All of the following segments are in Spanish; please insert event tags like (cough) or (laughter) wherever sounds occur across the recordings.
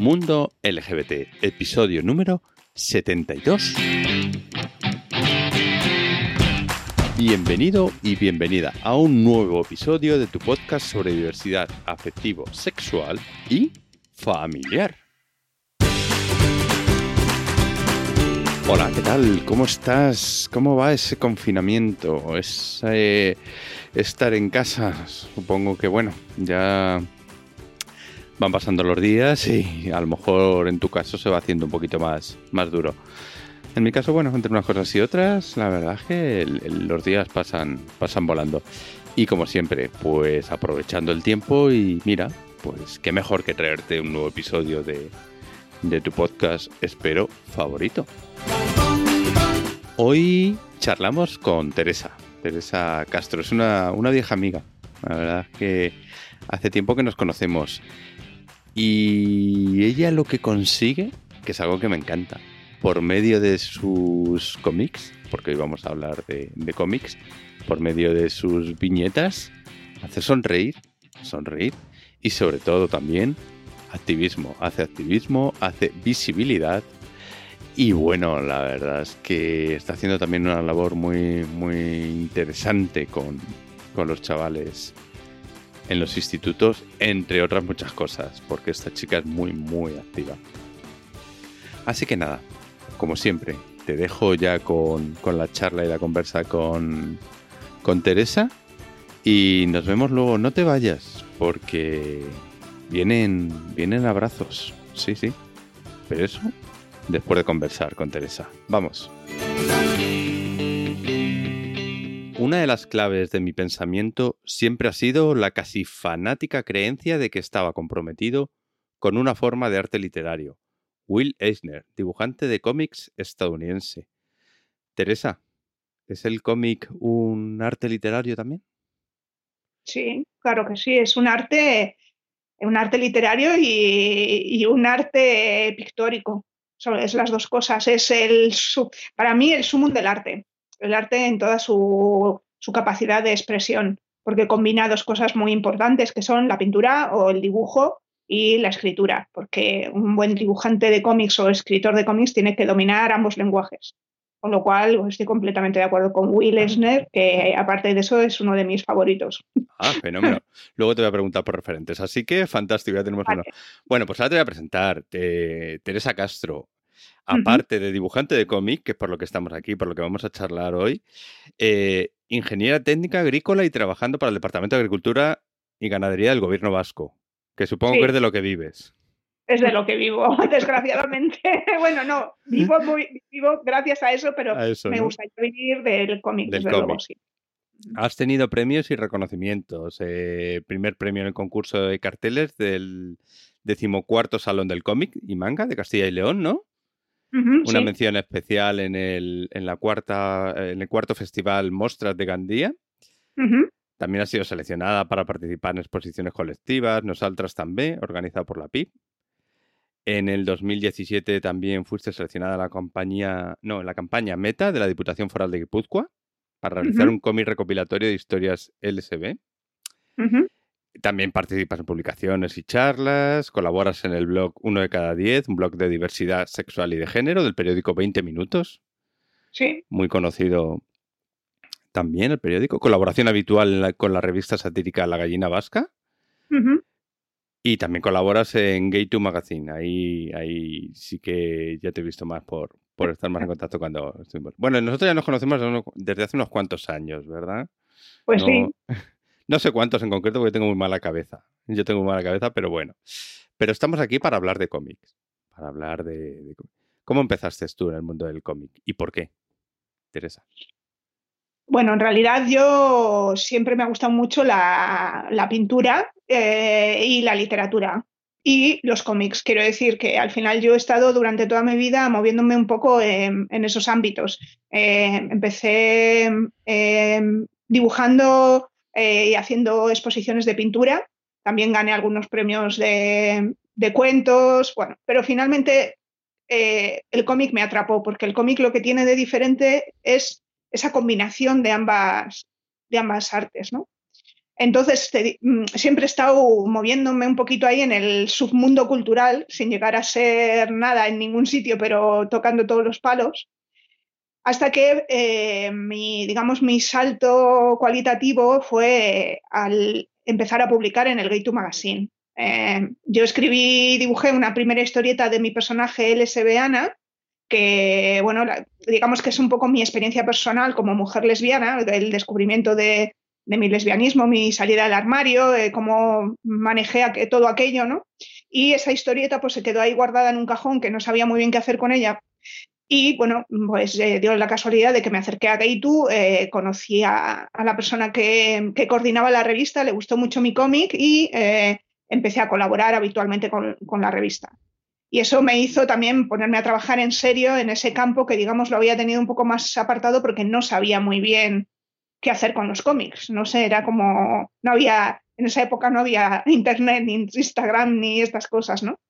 Mundo LGBT, episodio número 72. Bienvenido y bienvenida a un nuevo episodio de tu podcast sobre diversidad afectivo, sexual y familiar. Hola, ¿qué tal? ¿Cómo estás? ¿Cómo va ese confinamiento? Es estar en casa. Supongo que, bueno, ya van pasando los días y a lo mejor en tu caso se va haciendo un poquito más, más duro. En mi caso, bueno, entre unas cosas y otras, la verdad es que los días pasan, pasan volando. Y como siempre, pues aprovechando el tiempo y mira, pues qué mejor que traerte un nuevo episodio de, de tu podcast, espero, favorito. Hoy charlamos con Teresa, Teresa Castro, es una, una vieja amiga. La verdad es que hace tiempo que nos conocemos. Y ella lo que consigue, que es algo que me encanta, por medio de sus cómics, porque hoy vamos a hablar de, cómics, por medio de sus viñetas, hace sonreír, sonreír y sobre todo también activismo. Hace activismo, hace visibilidad y bueno, la verdad es que está haciendo también una labor muy, muy interesante con, con los chavales en los institutos, entre otras muchas cosas, porque esta chica es muy, muy activa. Así que nada, como siempre, te dejo ya con, la charla y la conversa con, con Teresa y nos vemos luego. No te vayas, porque vienen, vienen abrazos. Sí, sí. Pero eso después de conversar con Teresa. Vamos. Una de las claves de mi pensamiento siempre ha sido la casi fanática creencia de que estaba comprometido con una forma de arte literario, Will Eisner, dibujante de cómics estadounidense. Teresa, ¿es el cómic un arte literario también? Sí, claro que sí, es un arte, un arte literario y, un arte pictórico. Es las dos cosas. Es el para mí el sumum del arte. El arte en toda su, su capacidad de expresión, porque combina dos cosas muy importantes que son la pintura o el dibujo y la escritura, porque un buen dibujante de cómics o escritor de cómics tiene que dominar ambos lenguajes. Con lo cual pues, estoy completamente de acuerdo con Will Eisner, que aparte de eso es uno de mis favoritos. Ah, fenómeno. (laughs) Luego te voy a preguntar por referentes. Así que fantástico, ya tenemos uno. Bueno, pues ahora te voy a presentar. Teresa Castro, aparte de dibujante de cómic, que es por lo que estamos aquí, por lo que vamos a charlar hoy, eh, ingeniera técnica agrícola y trabajando para el Departamento de Agricultura y Ganadería del Gobierno Vasco. Que supongo que es de lo que vives. Es de lo que vivo, (laughs) desgraciadamente. (laughs) bueno, no, (laughs) vivo, muy, vivo gracias a eso, pero me gustaría vivir del cómic, desde luego, sí. Has tenido premios y reconocimientos. Eh, primer premio en el concurso de carteles del decimocuarto Salón del Cómic y Manga de Castilla y León, ¿no? Una mención especial en el, en la cuarta, en el cuarto festival Mostras de Gandía. También ha sido seleccionada para participar en exposiciones colectivas, Nosaltras también, organizada por la PIB. En el 2017 también fuiste seleccionada la compañía, no, en la campaña Meta de la Diputación Foral de Guipúzcoa para realizar un cómic recopilatorio de historias LSB. También participas en publicaciones y charlas, colaboras en el blog Uno de cada diez, un blog de diversidad sexual y de género del periódico 20 Minutos. Sí. Muy conocido también el periódico. Colaboración habitual con la revista satírica La Gallina Vasca. Y también colaboras en Gay 2 Magazine. Ahí, ahí sí que ya te he visto más por, por estar más en contacto cuando estuvimos. Bueno, nosotros ya nos conocemos desde hace unos cuantos años, ¿verdad? Pues sí. No sé cuántos en concreto porque tengo muy mala cabeza. Yo tengo muy mala cabeza, pero bueno. Pero estamos aquí para hablar de cómics. Para hablar de, ¿Cómo empezaste tú en el mundo del cómic? ¿Y por qué? Teresa. Bueno, en realidad yo siempre me ha gustado mucho la, pintura eh, y la literatura y los cómics. Quiero decir que al final yo he estado durante toda mi vida moviéndome un poco en, esos ámbitos. Eh, empecé em, dibujando eh, y haciendo exposiciones de pintura. También gané algunos premios de, de cuentos, bueno, pero finalmente el cómic me atrapó porque el cómic lo que tiene de diferente es esa combinación de ambas, de ambas artes, ¿no? Entonces, mm, siempre he estado moviéndome un poquito ahí en el submundo cultural, sin llegar a ser nada en ningún sitio, pero tocando todos los palos, hasta que eh, mi, digamos, mi salto cualitativo fue al empezar a publicar en el Gay to Magazine. Eh, yo escribí dibujé una primera historieta de mi personaje LSB Ana, que, bueno, digamos que es un poco mi experiencia personal como mujer lesbiana, el descubrimiento de, de mi lesbianismo, mi salida del armario, eh, cómo manejé todo aquello, ¿no? Y esa historieta pues se quedó ahí guardada en un cajón que no sabía muy bien qué hacer con ella. Y bueno, pues eh, dio la casualidad de que me acerqué a Gaitu, eh, conocí a, la persona que, coordinaba la revista, le gustó mucho mi cómic y eh, empecé a colaborar habitualmente con, con, la revista. Y eso me hizo también ponerme a trabajar en serio en ese campo que, digamos, lo había tenido un poco más apartado porque no sabía muy bien qué hacer con los cómics. No sé, era como, no había, en esa época no había (laughs) internet, ni Instagram, ni estas cosas, ¿no?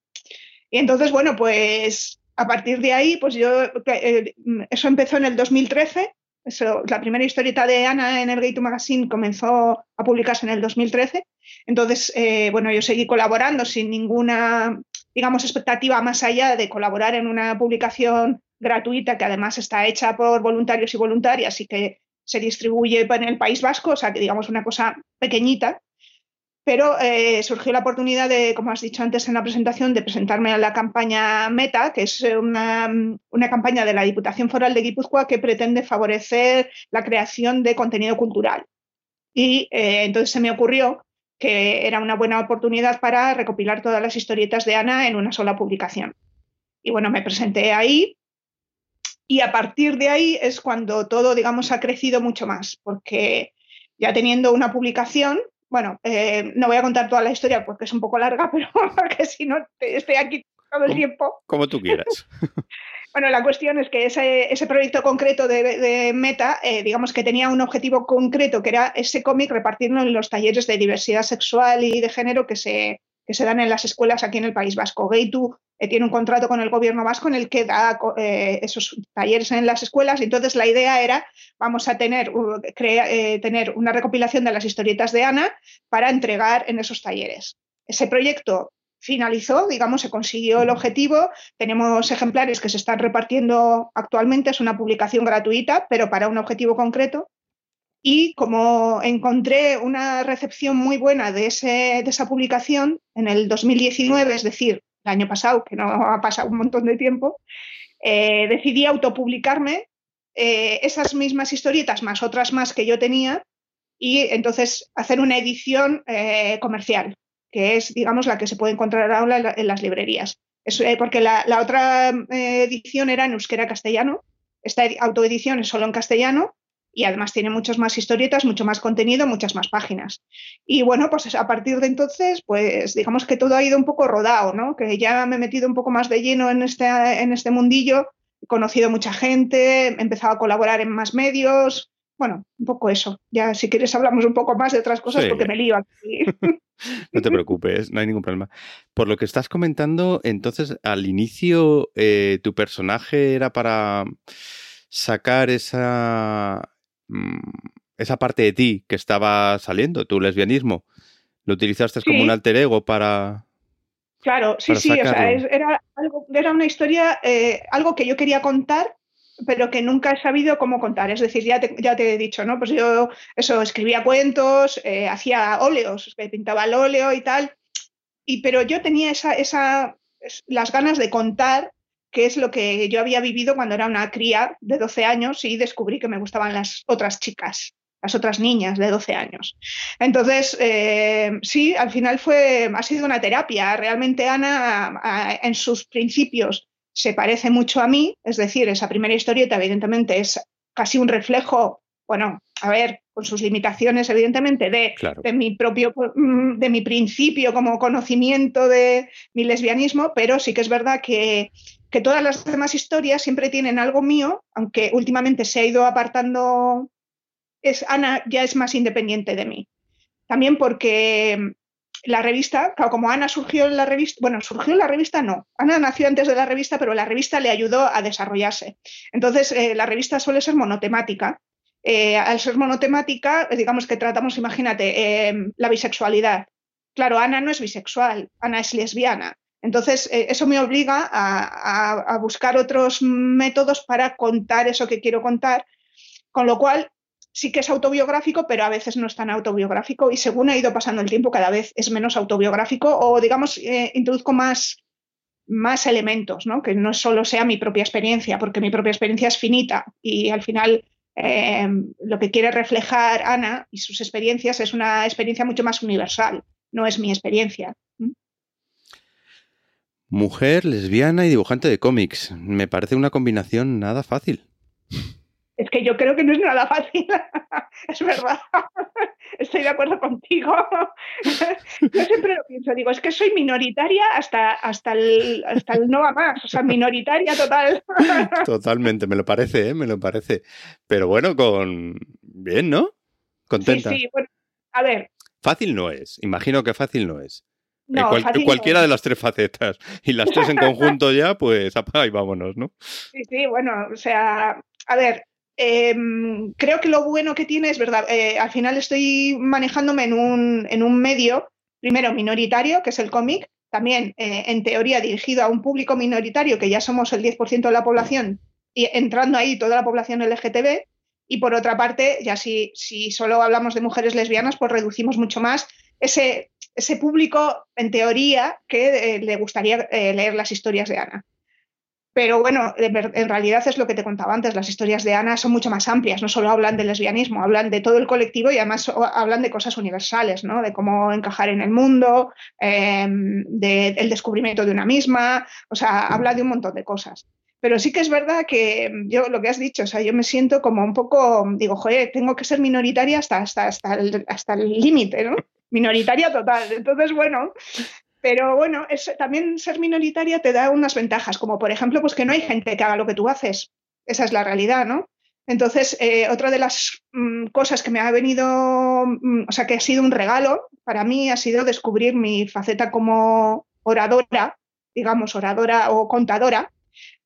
Y entonces, bueno, pues a partir de ahí, pues yo, eh, eso empezó en el 2013. Eso, la primera historieta de Ana en el Gate Magazine comenzó a publicarse en el 2013. Entonces, eh, bueno, yo seguí colaborando sin ninguna, digamos, expectativa más allá de colaborar en una publicación gratuita que además está hecha por voluntarios y voluntarias y que se distribuye en el País Vasco, o sea que digamos una cosa pequeñita, pero eh, surgió la oportunidad de, como has dicho antes en la presentación, de presentarme a la campaña Meta, que es una, campaña de la Diputación Foral de Guipúzcoa que pretende favorecer la creación de contenido cultural. Y eh, entonces se me ocurrió que era una buena oportunidad para recopilar todas las historietas de Ana en una sola publicación. Y bueno, me presenté ahí y a partir de ahí es cuando todo, digamos, ha crecido mucho más, porque ya teniendo una publicación, bueno, eh, no voy a contar toda la historia porque es un poco larga, (laughs) pero porque si no estoy aquí todo el tiempo. Como tú quieras. (laughs) (laughs) bueno, la cuestión es que ese, proyecto concreto de, Meta, eh, digamos que tenía un objetivo concreto, que era ese cómic repartirlo en los talleres de diversidad sexual y de género que se, que se dan en las escuelas aquí en el País Vasco. Gaitu eh, tiene un contrato con el gobierno vasco en el que da eh, esos talleres en las escuelas entonces la idea era vamos a tener, eh, tener una recopilación de las historietas de Ana para entregar en esos talleres. Ese proyecto finalizó, digamos, se consiguió el objetivo. Tenemos ejemplares que se están repartiendo actualmente, es una publicación gratuita, pero para un objetivo concreto. Y como encontré una recepción muy buena de, ese, de esa publicación en el 2019, es decir, el año pasado, que no ha pasado un montón de tiempo, eh, decidí autopublicarme eh, esas mismas historietas más otras más que yo tenía y entonces hacer una edición eh, comercial, que es, digamos, la que se puede encontrar ahora en, las librerías. porque la, la otra edición era en euskera castellano, esta autoedición es solo en castellano y además tiene muchas más historietas, mucho más contenido, muchas más páginas. Y bueno, pues a partir de entonces, pues digamos que todo ha ido un poco rodado, ¿no? Que ya me he metido un poco más de lleno en este, en este mundillo, he conocido mucha gente, he empezado a colaborar en más medios, bueno, un poco eso. Ya si quieres hablamos un poco más de otras cosas porque me lío aquí. (laughs) No te preocupes, no hay ningún problema. Por lo que estás comentando, entonces al inicio eh, tu personaje era para sacar esa, esa parte de ti que estaba saliendo, tu lesbianismo, lo utilizaste como un alter ego para... Claro, sí, sí, o sea, era, algo, era una historia, eh, algo que yo quería contar, pero que nunca he sabido cómo contar. Es decir, ya te, ya te he dicho, ¿no? Pues yo eso, escribía cuentos, eh, hacía óleos, pintaba el óleo y tal, y, pero yo tenía esa, esa, las ganas de contar que es lo que yo había vivido cuando era una cría de 12 años y descubrí que me gustaban las otras chicas, las otras niñas de 12 años. Entonces, eh, sí, al final fue, ha sido una terapia. Realmente Ana, en sus principios, se parece mucho a mí, es decir, esa primera historieta evidentemente es casi un reflejo, bueno, a ver, con sus limitaciones, evidentemente, de, de, mi propio, mm, de mi principio como conocimiento de mi lesbianismo, pero sí que es verdad que que todas las demás historias siempre tienen algo mío, aunque últimamente se ha ido apartando, es, Ana ya es más independiente de mí. También porque mm, la revista, como Ana surgió en la revista, bueno, surgió en la revista no, Ana nació antes de la revista, pero la revista le ayudó a desarrollarse. Entonces, eh, la revista suele ser monotemática. Eh, al ser monotemática, digamos que tratamos, imagínate, em, la bisexualidad. Claro, Ana no es bisexual, Ana es lesbiana. Entonces, eh, eso me obliga a, buscar otros métodos para contar eso que quiero contar, con lo cual sí que es autobiográfico, pero a veces no es tan autobiográfico y según ha ido pasando el tiempo cada vez es menos autobiográfico o digamos eh, introduzco más, más elementos, ¿no? que no solo sea mi propia experiencia, porque mi propia experiencia es finita y al final eh, lo que quiere reflejar Ana y sus experiencias es una experiencia mucho más universal, no es mi experiencia. Mujer, lesbiana y dibujante de cómics. Me parece una combinación nada fácil. Es que yo creo que no es nada fácil. (laughs) es verdad. (laughs) Estoy de acuerdo contigo. (laughs) yo siempre lo pienso. Digo, es que soy minoritaria hasta, hasta, el, hasta el no va más. O sea, minoritaria total. Totalmente, me lo parece, ¿eh? me lo parece. Pero bueno, con. Bien, ¿no? Contenta. Sí, sí. Bueno, a ver. Fácil no es. Imagino que fácil no es. cualquiera de las tres facetas y las tres en conjunto ya, pues apaga y vámonos, ¿no? Sí, sí, bueno, o sea, a ver, Em, creo que lo bueno que tiene es verdad, eh, al final estoy manejándome en un, en un, medio, primero minoritario, que es el cómic, también eh, en teoría dirigido a un público minoritario, que ya somos el 10% de la población, y entrando ahí toda la población LGTB, y por otra parte, ya si, si solo hablamos de mujeres lesbianas, pues reducimos mucho más ese, ese público, en teoría, que eh, le gustaría leer las historias de Ana. Pero bueno, en realidad es lo que te contaba antes, las historias de Ana son mucho más amplias, no solo hablan del lesbianismo, hablan de todo el colectivo y además hablan de cosas universales, ¿no? de cómo encajar en el mundo, em, del descubrimiento de una misma, o sea, habla de un montón de cosas. Pero sí que es verdad que yo lo que has dicho, o sea, yo me siento como un poco, digo, joder, tengo que ser minoritaria hasta, hasta, hasta el límite, ¿no? Minoritaria total. Entonces, bueno, pero bueno, también ser minoritaria te da unas ventajas, como por ejemplo, pues que no hay gente que haga lo que tú haces. Esa es la realidad, ¿no? Entonces, eh, otra de las mm, cosas que me ha venido, mm, o sea, que ha sido un regalo para mí, ha sido descubrir mi faceta como oradora, digamos, oradora o contadora,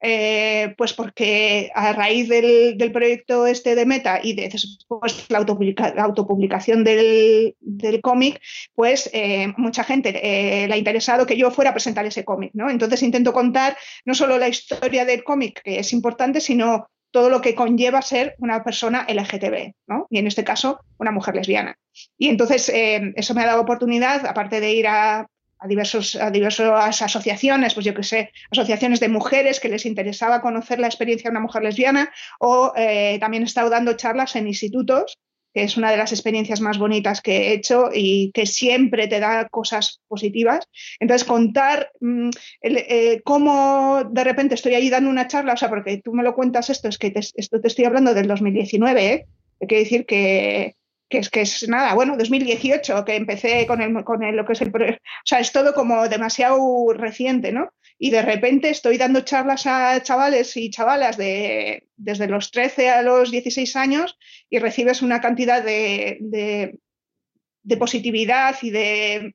eh, pues porque a raíz del, proyecto este de Meta y de después la, autopublicación del, cómic, pues eh, mucha gente eh, le ha interesado que yo fuera a presentar ese cómic, ¿no? Entonces intento contar no solo la historia del cómic, que es importante, sino todo lo que conlleva ser una persona LGTB, ¿no? Y en este caso, una mujer lesbiana. Y entonces eso me ha dado oportunidad, aparte de ir a a, diversos, a diversas asociaciones, pues yo que sé, asociaciones de mujeres que les interesaba conocer la experiencia de una mujer lesbiana, o eh, también he estado dando charlas en institutos, que es una de las experiencias más bonitas que he hecho y que siempre te da cosas positivas. Entonces, contar mm, eh, cómo de repente estoy ahí dando una charla, o sea, porque tú me lo cuentas esto, es que esto te estoy hablando del 2019, ¿eh? Que decir que, que es que es nada, bueno, 2018 que empecé con, el, con lo que es el... O sea, es todo como demasiado reciente, ¿no? Y de repente estoy dando charlas a chavales y chavalas de, desde los 13 a los 16 años y recibes una cantidad de, de, positividad y de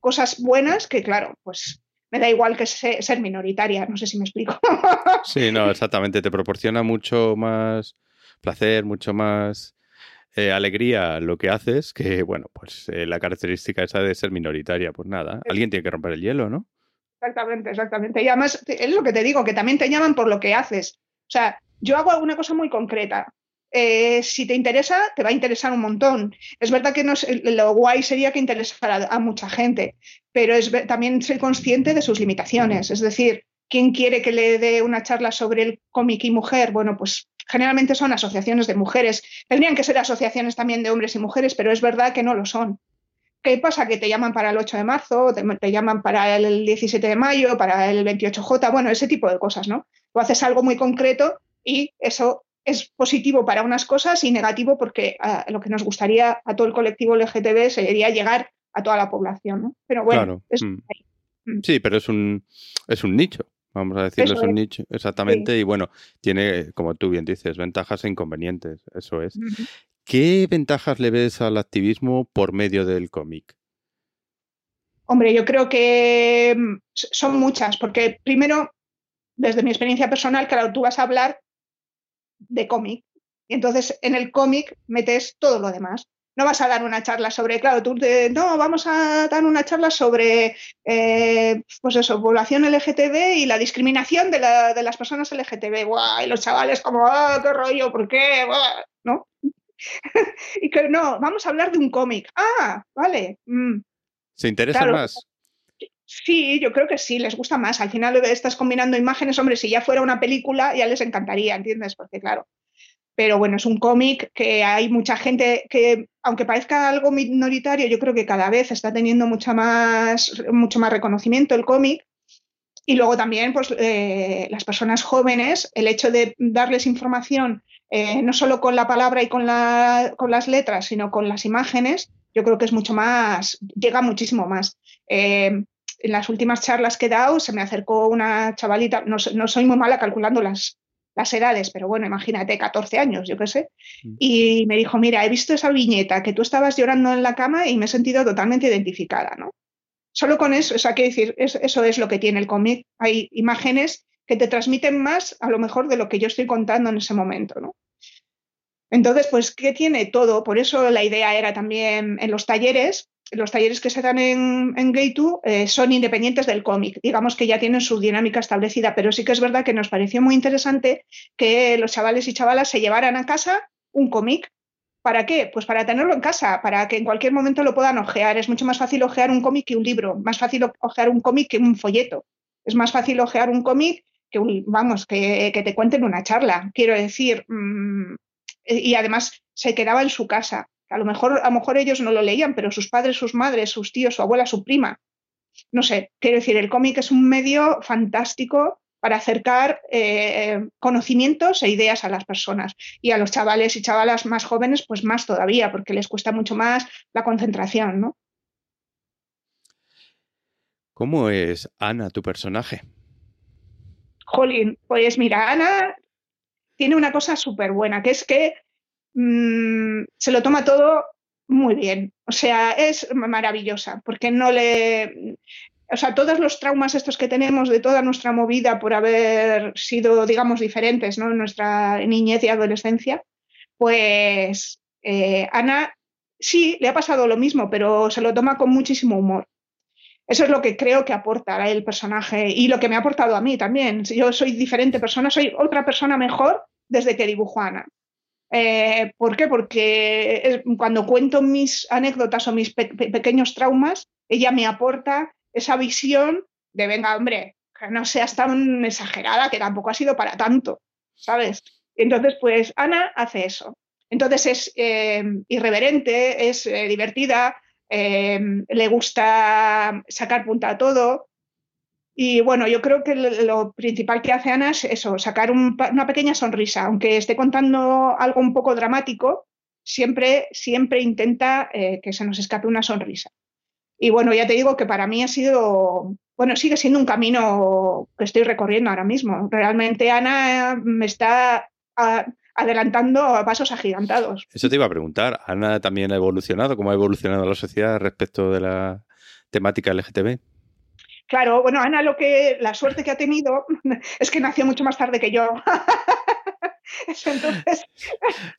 cosas buenas que, claro, pues me da igual que ser minoritaria, no sé si me explico. Sí, no, exactamente, te proporciona mucho más placer, mucho más eh, alegría lo que haces que, bueno, pues eh, la característica esa de ser minoritaria, pues nada, alguien tiene que romper el hielo, ¿no? Exactamente, exactamente. Y además es lo que te digo, que también te llaman por lo que haces. O sea, yo hago alguna cosa muy concreta. Eh, si te interesa, te va a interesar un montón. Es verdad que no lo guay sería que interesara a, mucha gente, pero es, también soy consciente de sus limitaciones. Es decir, ¿quién quiere que le dé una charla sobre el cómic y mujer? Bueno, pues generalmente son asociaciones de mujeres. Tendrían que ser asociaciones también de hombres y mujeres, pero es verdad que no lo son. ¿Qué pasa? Que te llaman para el 8 de marzo, te, llaman para el 17 de mayo, para el 28J, bueno, ese tipo de cosas, ¿no? Tú haces algo muy concreto y eso es positivo para unas cosas y negativo porque ah, lo que nos gustaría a todo el colectivo LGTB sería llegar a toda la población, ¿no? Pero bueno, es mm. Mm. Sí, pero es un, es un nicho. Vamos a decirlo, es un nicho, exactamente. Y bueno, tiene, como tú bien dices, ventajas e inconvenientes, eso es. ¿Qué ventajas le ves al activismo por medio del cómic? Hombre, yo creo que mm, son muchas, porque primero, desde mi experiencia personal, claro, tú vas a hablar de cómic. Y entonces en el cómic metes todo lo demás. No vas a dar una charla sobre, claro, tú no, vamos a dar una charla sobre, eh, pues eso, población LGTB y la discriminación de, las personas LGTB. ¡Guau! Y los chavales como, ¡ah, qué rollo! ¿Por qué? ¿No? (laughs) y que no, vamos a hablar de un cómic. Ah, vale. Mm. ¿Se interesa más? Sí, yo creo que sí, les gusta más. Al final estás combinando imágenes, hombre, si ya fuera una película ya les encantaría, ¿entiendes? Porque claro, pero bueno, es un cómic que hay mucha gente que, aunque parezca algo minoritario, yo creo que cada vez está teniendo mucha más, mucho más reconocimiento el cómic. Y luego también, pues, eh, las personas jóvenes, el hecho de darles información, eh, no solo con la palabra y con, la, con las letras, sino con las imágenes, yo creo que es mucho más, llega muchísimo más. Eh, en las últimas charlas que he dado se me acercó una chavalita, no, soy muy mala calculando las, las edades, pero bueno, imagínate, 14 años, yo qué sé. Mm. Y me dijo, mira, he visto esa viñeta que tú estabas llorando en la cama y me he sentido totalmente identificada, ¿no? Solo con eso, o sea, quiero decir, eso es lo que tiene el cómic. Hay imágenes que te transmiten más, a lo mejor, de lo que yo estoy contando en ese momento, ¿no? Entonces, pues, ¿qué tiene todo? Por eso la idea era también en los talleres, los talleres que se dan en, en Gay2 eh, son independientes del cómic, digamos que ya tienen su dinámica establecida, pero sí que es verdad que nos pareció muy interesante que los chavales y chavalas se llevaran a casa un cómic. ¿Para qué? Pues para tenerlo en casa, para que en cualquier momento lo puedan ojear. Es mucho más fácil ojear un cómic que un libro, más fácil ojear un cómic que un folleto. Es más fácil ojear un cómic que un, vamos, que, te cuenten una charla. Quiero decir, mm, y además se quedaba en su casa. A lo mejor, a lo mejor ellos no lo leían, pero sus padres, sus madres, sus tíos, su abuela, su prima. No sé, quiero decir, el cómic es un medio fantástico para acercar eh, conocimientos e ideas a las personas. Y a los chavales y chavalas más jóvenes, pues más todavía, porque les cuesta mucho más la concentración, ¿no? ¿Cómo es Ana, tu personaje? Jolín, pues mira, Ana tiene una cosa súper buena, que es que Mm, se lo toma todo muy bien. O sea, es maravillosa, porque no le... O sea, todos los traumas estos que tenemos de toda nuestra movida por haber sido, digamos, diferentes ¿no? nuestra niñez y adolescencia, pues eh, Ana sí, le ha pasado lo mismo, pero se lo toma con muchísimo humor. Eso es lo que creo que aporta el personaje y lo que me ha aportado a mí también. Yo soy diferente persona, soy otra persona mejor desde que dibujo a Ana. Eh, ¿Por qué? Porque cuando cuento mis anécdotas o mis pequeños traumas, ella me aporta esa visión de, venga, hombre, que no seas tan exagerada, que tampoco ha sido para tanto, ¿sabes? Entonces, pues Ana hace eso. Entonces es eh, irreverente, es eh, divertida, le gusta sacar punta a todo, y bueno, yo creo que lo principal que hace Ana es eso, sacar una pequeña sonrisa. Aunque esté contando algo un poco dramático, siempre, siempre intenta eh, que se nos escape una sonrisa. Y bueno, ya te digo que para mí ha sido, bueno, sigue siendo un camino que estoy recorriendo ahora mismo. Realmente Ana me está adelantando a pasos agigantados. Eso te iba a preguntar. Ana también ha evolucionado. ¿Cómo ha evolucionado la sociedad respecto de la temática LGTB? Claro, bueno, Ana lo que la suerte que ha tenido (laughs) es que nació mucho más tarde que yo. (laughs) Entonces...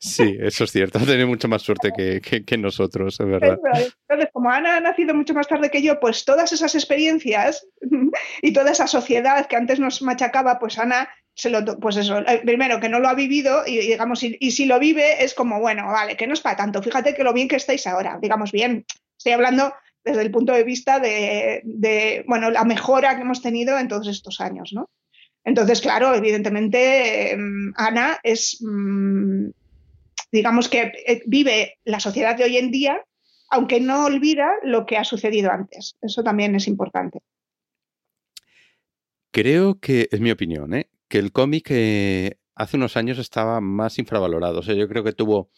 Sí, eso es cierto, ha tenido mucho más suerte que, nosotros, es verdad. Entonces, como Ana ha nacido mucho más tarde que yo, pues todas esas experiencias (laughs) y toda esa sociedad que antes nos machacaba, pues Ana se lo, pues eso, eh, primero que no lo ha vivido y digamos, y, y si lo vive es como, bueno, vale, que no es para tanto, fíjate que lo bien que estáis ahora, digamos bien, estoy hablando desde el punto de vista de, bueno, la mejora que hemos tenido en todos estos años, ¿no? Entonces, claro, evidentemente, em, Ana es, mm, digamos que eh, vive la sociedad de hoy en día, aunque no olvida lo que ha sucedido antes. Eso también es importante. Creo que, es mi opinión, ¿eh? que el cómic eh, hace unos años estaba más infravalorado. O sea, yo creo que tuvo,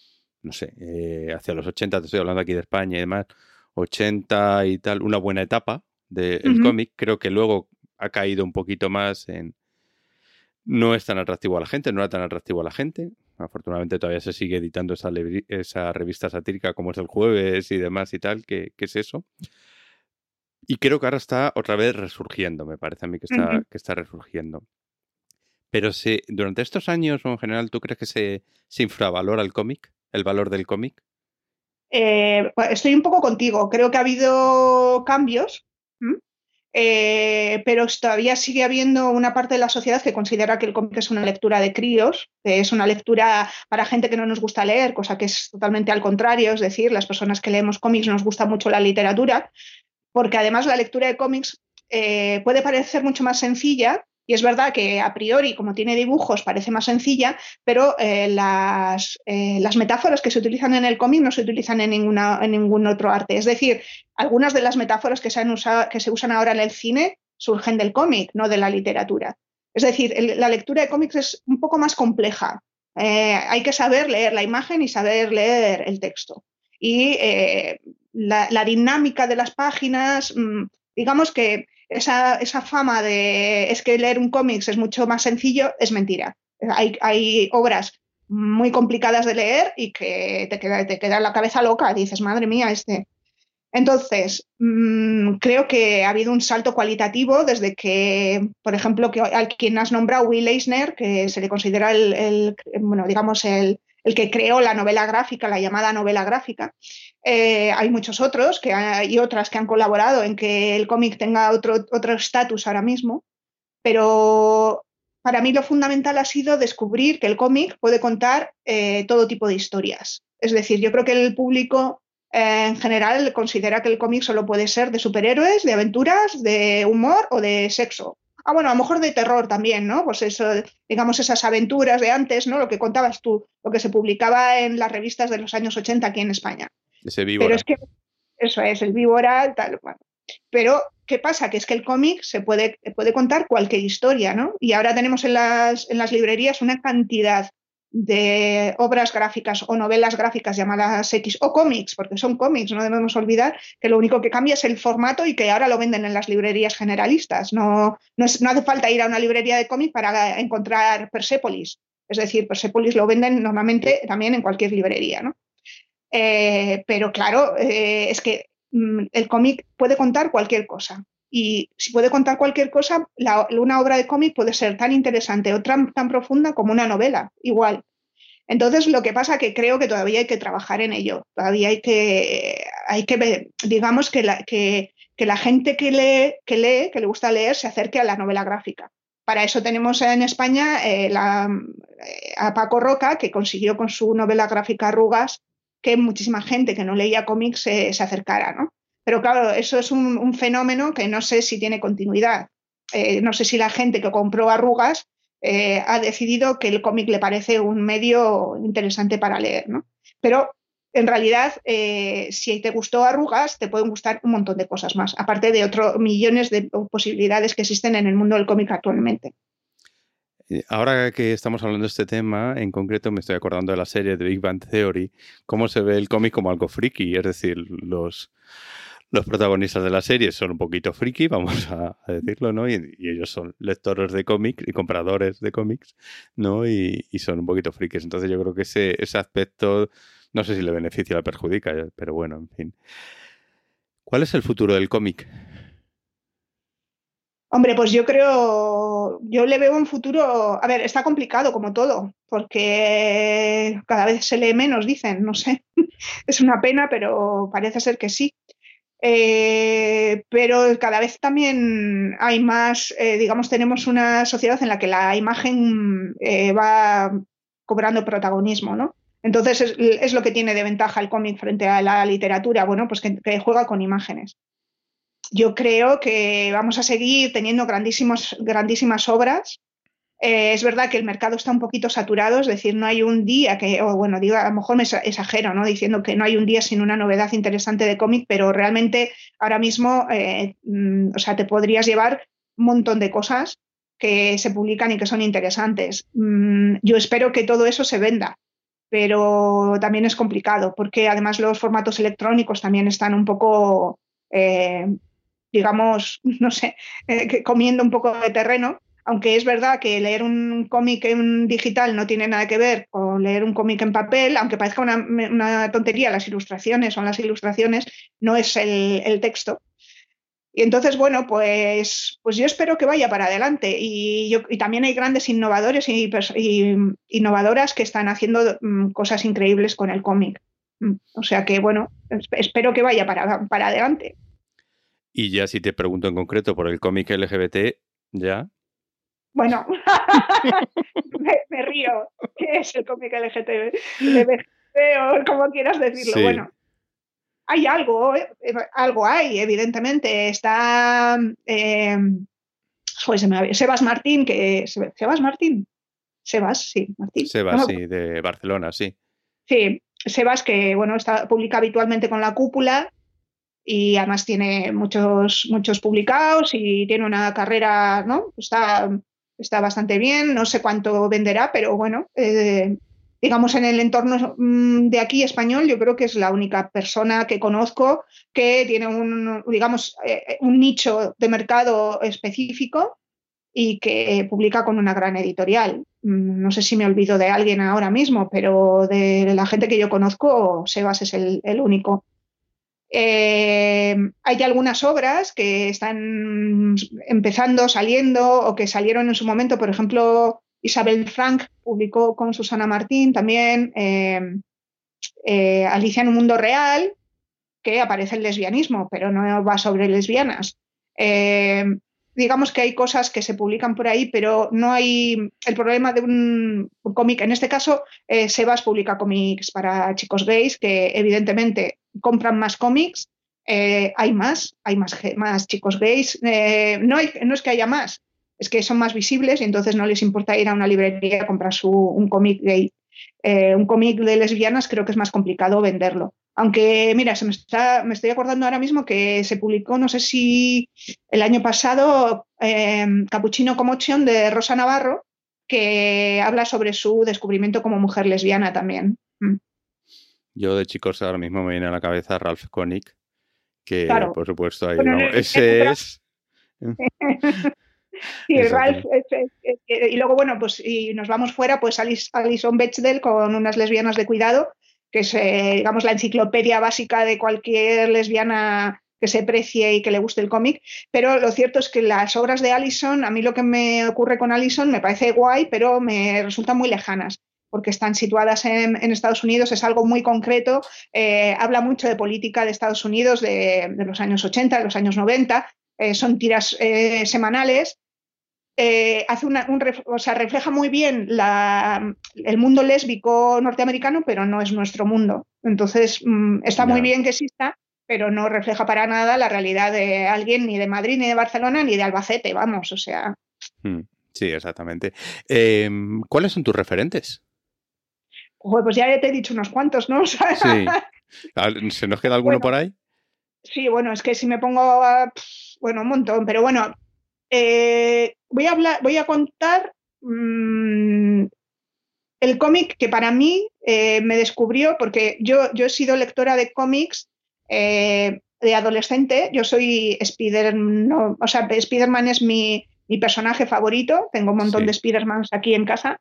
no sé, eh, hacia los 80, te estoy hablando aquí de España y demás, 80 y tal, una buena etapa del cómic. Creo que luego ha caído un poquito más en... No es tan atractivo a la gente, no era tan atractivo a la gente. Afortunadamente todavía se sigue editando esa, esa revista satírica como es el jueves y demás y tal, que, es eso. Y creo que ahora está otra vez resurgiendo, me parece a mí que está, que está resurgiendo. Pero si, durante estos años, o en general, ¿tú crees que se, infravalora el cómic? ¿El valor del cómic? Eh, pues, estoy un poco contigo. Creo que ha habido cambios, eh, pero todavía sigue habiendo una parte de la sociedad que considera que el cómic es una lectura de críos, es una lectura para gente que no nos gusta leer, cosa que es totalmente al contrario. Es decir, las personas que leemos cómics nos gusta mucho la literatura, porque además la lectura de cómics eh, puede parecer mucho más sencilla y es verdad que a priori, como tiene dibujos, parece más sencilla, pero eh, las, eh, las, metáforas que se utilizan en el cómic no se utilizan en, ninguna, en ningún otro arte. Es decir, algunas de las metáforas que se, que se usan ahora en el cine surgen del cómic, no de la literatura. Es decir, la lectura de cómics es un poco más compleja. Eh, hay que saber leer la imagen y saber leer el texto. Y la, la, dinámica de las páginas, mm, digamos que esa, fama de es que leer un cómics es mucho más sencillo es mentira. Hay, obras muy complicadas de leer y que te queda, te queda la cabeza loca. Dices, madre mía, este. Entonces, mm, creo que ha habido un salto cualitativo desde que, por ejemplo, que al quien has nombrado, Will Eisner, que se le considera el bueno, digamos, el, el que creó la novela gráfica, la llamada novela gráfica. Eh, hay muchos otros que y otras que han colaborado en que el cómic tenga otro estatus ahora mismo, pero para mí lo fundamental ha sido descubrir que el cómic puede contar eh, todo tipo de historias. Es decir, yo creo que el público eh, en general considera que el cómic solo puede ser de superhéroes, de aventuras, de humor o de sexo. Ah, bueno, a lo mejor de terror también, ¿no? Pues eso, digamos, esas aventuras de antes, ¿no? Lo que contabas tú, lo que se publicaba en las revistas de los años 80 aquí en España. Ese víbora. Pero es que eso es, el víbora, tal, bueno. Pero, ¿qué pasa? Que es que el cómic se puede, puede contar cualquier historia, ¿no? Y ahora tenemos en las, en las librerías una cantidad de obras gráficas o novelas gráficas llamadas X o cómics, porque son cómics, no debemos olvidar que lo único que cambia es el formato y que ahora lo venden en las librerías generalistas. No, no, hace falta ir a una librería de cómics para encontrar Persepolis. Es decir, Persepolis lo venden normalmente también en cualquier librería. ¿no? Eh, pero claro, eh, es que mm, el cómic puede contar cualquier cosa. Y si puede contar cualquier cosa, una obra de cómic puede ser tan interesante o tan, profunda como una novela, igual. Entonces, lo que pasa es que creo que todavía hay que trabajar en ello. Todavía hay que, hay que digamos, que la, gente que lee, que que le gusta leer, se acerque a la novela gráfica. Para eso tenemos en España eh, eh, a Paco Roca, que consiguió con su novela gráfica Arrugas que muchísima gente que no leía cómics se acercara, ¿no? Pero claro, eso es un, fenómeno que no sé si tiene continuidad. Eh, no sé si la gente que compró arrugas eh, ha decidido que el cómic le parece un medio interesante para leer, ¿no? Pero en realidad, eh, si te gustó arrugas, te pueden gustar un montón de cosas más, aparte de otros millones de posibilidades que existen en el mundo del cómic actualmente. Ahora que estamos hablando de este tema, en concreto me estoy acordando de la serie de Big Bang Theory, cómo se ve el cómic como algo friki, es decir, los, los protagonistas de la serie son un poquito friki, vamos a, decirlo, ¿no? Y, ellos son lectores de cómics y compradores de cómics, ¿no? Y, son un poquito frikis. Entonces yo creo que ese, ese aspecto, no sé si le beneficia o le perjudica, pero bueno, en fin. ¿Cuál es el futuro del cómic? Hombre, pues yo creo, yo le veo un futuro, a ver, está complicado como todo, porque cada vez se lee menos, dicen, no sé, (laughs) es una pena, pero parece ser que sí. Eh, pero cada vez también hay más, eh, digamos, tenemos una sociedad en la que la imagen eh, va cobrando protagonismo, ¿no? Entonces es, lo que tiene de ventaja el cómic frente a la literatura, bueno, pues que, juega con imágenes. Yo creo que vamos a seguir teniendo grandísimos, grandísimas obras eh, es verdad que el mercado está un poquito saturado, es decir, no hay un día que, o bueno, digo, a lo mejor me exagero, ¿no? Diciendo que no hay un día sin una novedad interesante de cómic, pero realmente ahora mismo, eh, mm, o sea, te podrías llevar un montón de cosas que se publican y que son interesantes. Mm, yo espero que todo eso se venda, pero también es complicado, porque además los formatos electrónicos también están un poco, eh, digamos, (laughs) no sé, comiendo un poco de terreno aunque es verdad que leer un cómic en digital no tiene nada que ver con leer un cómic en papel, aunque parezca una, tontería, las ilustraciones son las ilustraciones, no es el, texto. Y entonces, bueno, pues, pues yo espero que vaya para adelante. Y, también hay grandes innovadores y, innovadoras que están haciendo mm, cosas increíbles con el cómic. Mm, o sea que, bueno, espero que vaya para, para adelante. Y ya si te pregunto en concreto por el cómic LGBT, ¿ya? Bueno, (laughs) me, río. ¿Qué es el cómic LGBT? o como quieras decirlo. Bueno, hay algo, eh, algo hay, evidentemente. Está eh, Sebas Martín, que Sebas Martín, Sebas, sí, Martín. Sebas, sí, de Barcelona, sí. Sí, Sebas que bueno, está, publica habitualmente con la cúpula y además tiene muchos, muchos publicados y tiene una carrera, ¿no? Está, está bastante bien, no sé cuánto venderá, pero bueno, eh, digamos, en el entorno mm, de aquí español, yo creo que es la única persona que conozco que tiene un, digamos, eh, un nicho de mercado específico y que publica con una gran editorial. Mm, no sé si me olvido de alguien ahora mismo, pero de la gente que yo conozco, Sebas es el, único. Eh, hay algunas obras que están empezando, saliendo o que salieron en su momento, por ejemplo, Isabel Frank publicó con Susana Martín también eh, eh, Alicia en un mundo real, que aparece el lesbianismo, pero no va sobre lesbianas. Eh, digamos que hay cosas que se publican por ahí, pero no hay el problema de un, cómic. En este caso, Sebas publica cómics para chicos gays que evidentemente compran más cómics. hay más, hay más, más chicos gays. no, no es que haya más, es que son más visibles y entonces no les importa ir a una librería a comprar su, un cómic gay. Eh, un cómic de lesbianas creo que es más complicado venderlo. Aunque, mira, se me, está, me estoy acordando ahora mismo que se publicó, no sé si el año pasado, eh, Capuchino Commotion de Rosa Navarro, que habla sobre su descubrimiento como mujer lesbiana también. Mm. Yo de chicos ahora mismo me viene a la cabeza Ralph Koenig, que por supuesto ahí no, ese (laughs) es... y luego, bueno, pues y nos vamos fuera, pues Alison Bechdel con unas lesbianas de cuidado, que es, eh, digamos, la enciclopedia básica de cualquier lesbiana que se precie y que le guste el cómic, pero lo cierto es que las obras de Alison, a mí lo que me ocurre con Alison me parece guay, pero me resultan muy lejanas porque están situadas en, Estados Unidos, es algo muy concreto, eh, habla mucho de política de Estados Unidos de, los años 80, de los años 90, eh, son tiras semanales eh, hace una, un, o sea, refleja muy bien la, el mundo lésbico norteamericano, pero no es nuestro mundo. Entonces, mm, está muy bien que exista, pero no refleja para nada la realidad de alguien ni de Madrid, ni de Barcelona, ni de Albacete, vamos, o sea. Hmm, sí, exactamente. Em, ¿Cuáles son tus referentes? pues ya te he dicho unos cuantos, ¿no? (laughs) sí. ¿Se nos queda alguno por ahí? Sí, bueno, es que si me pongo a, bueno, un montón, pero bueno, eh, voy, a hablar, voy a contar mm, el cómic que para mí eh, me descubrió, porque yo, yo he sido lectora de cómics eh, de adolescente, yo soy Spider, no, o sea, Spider-Man es mi, personaje favorito, tengo un montón de Spider-Mans aquí en casa.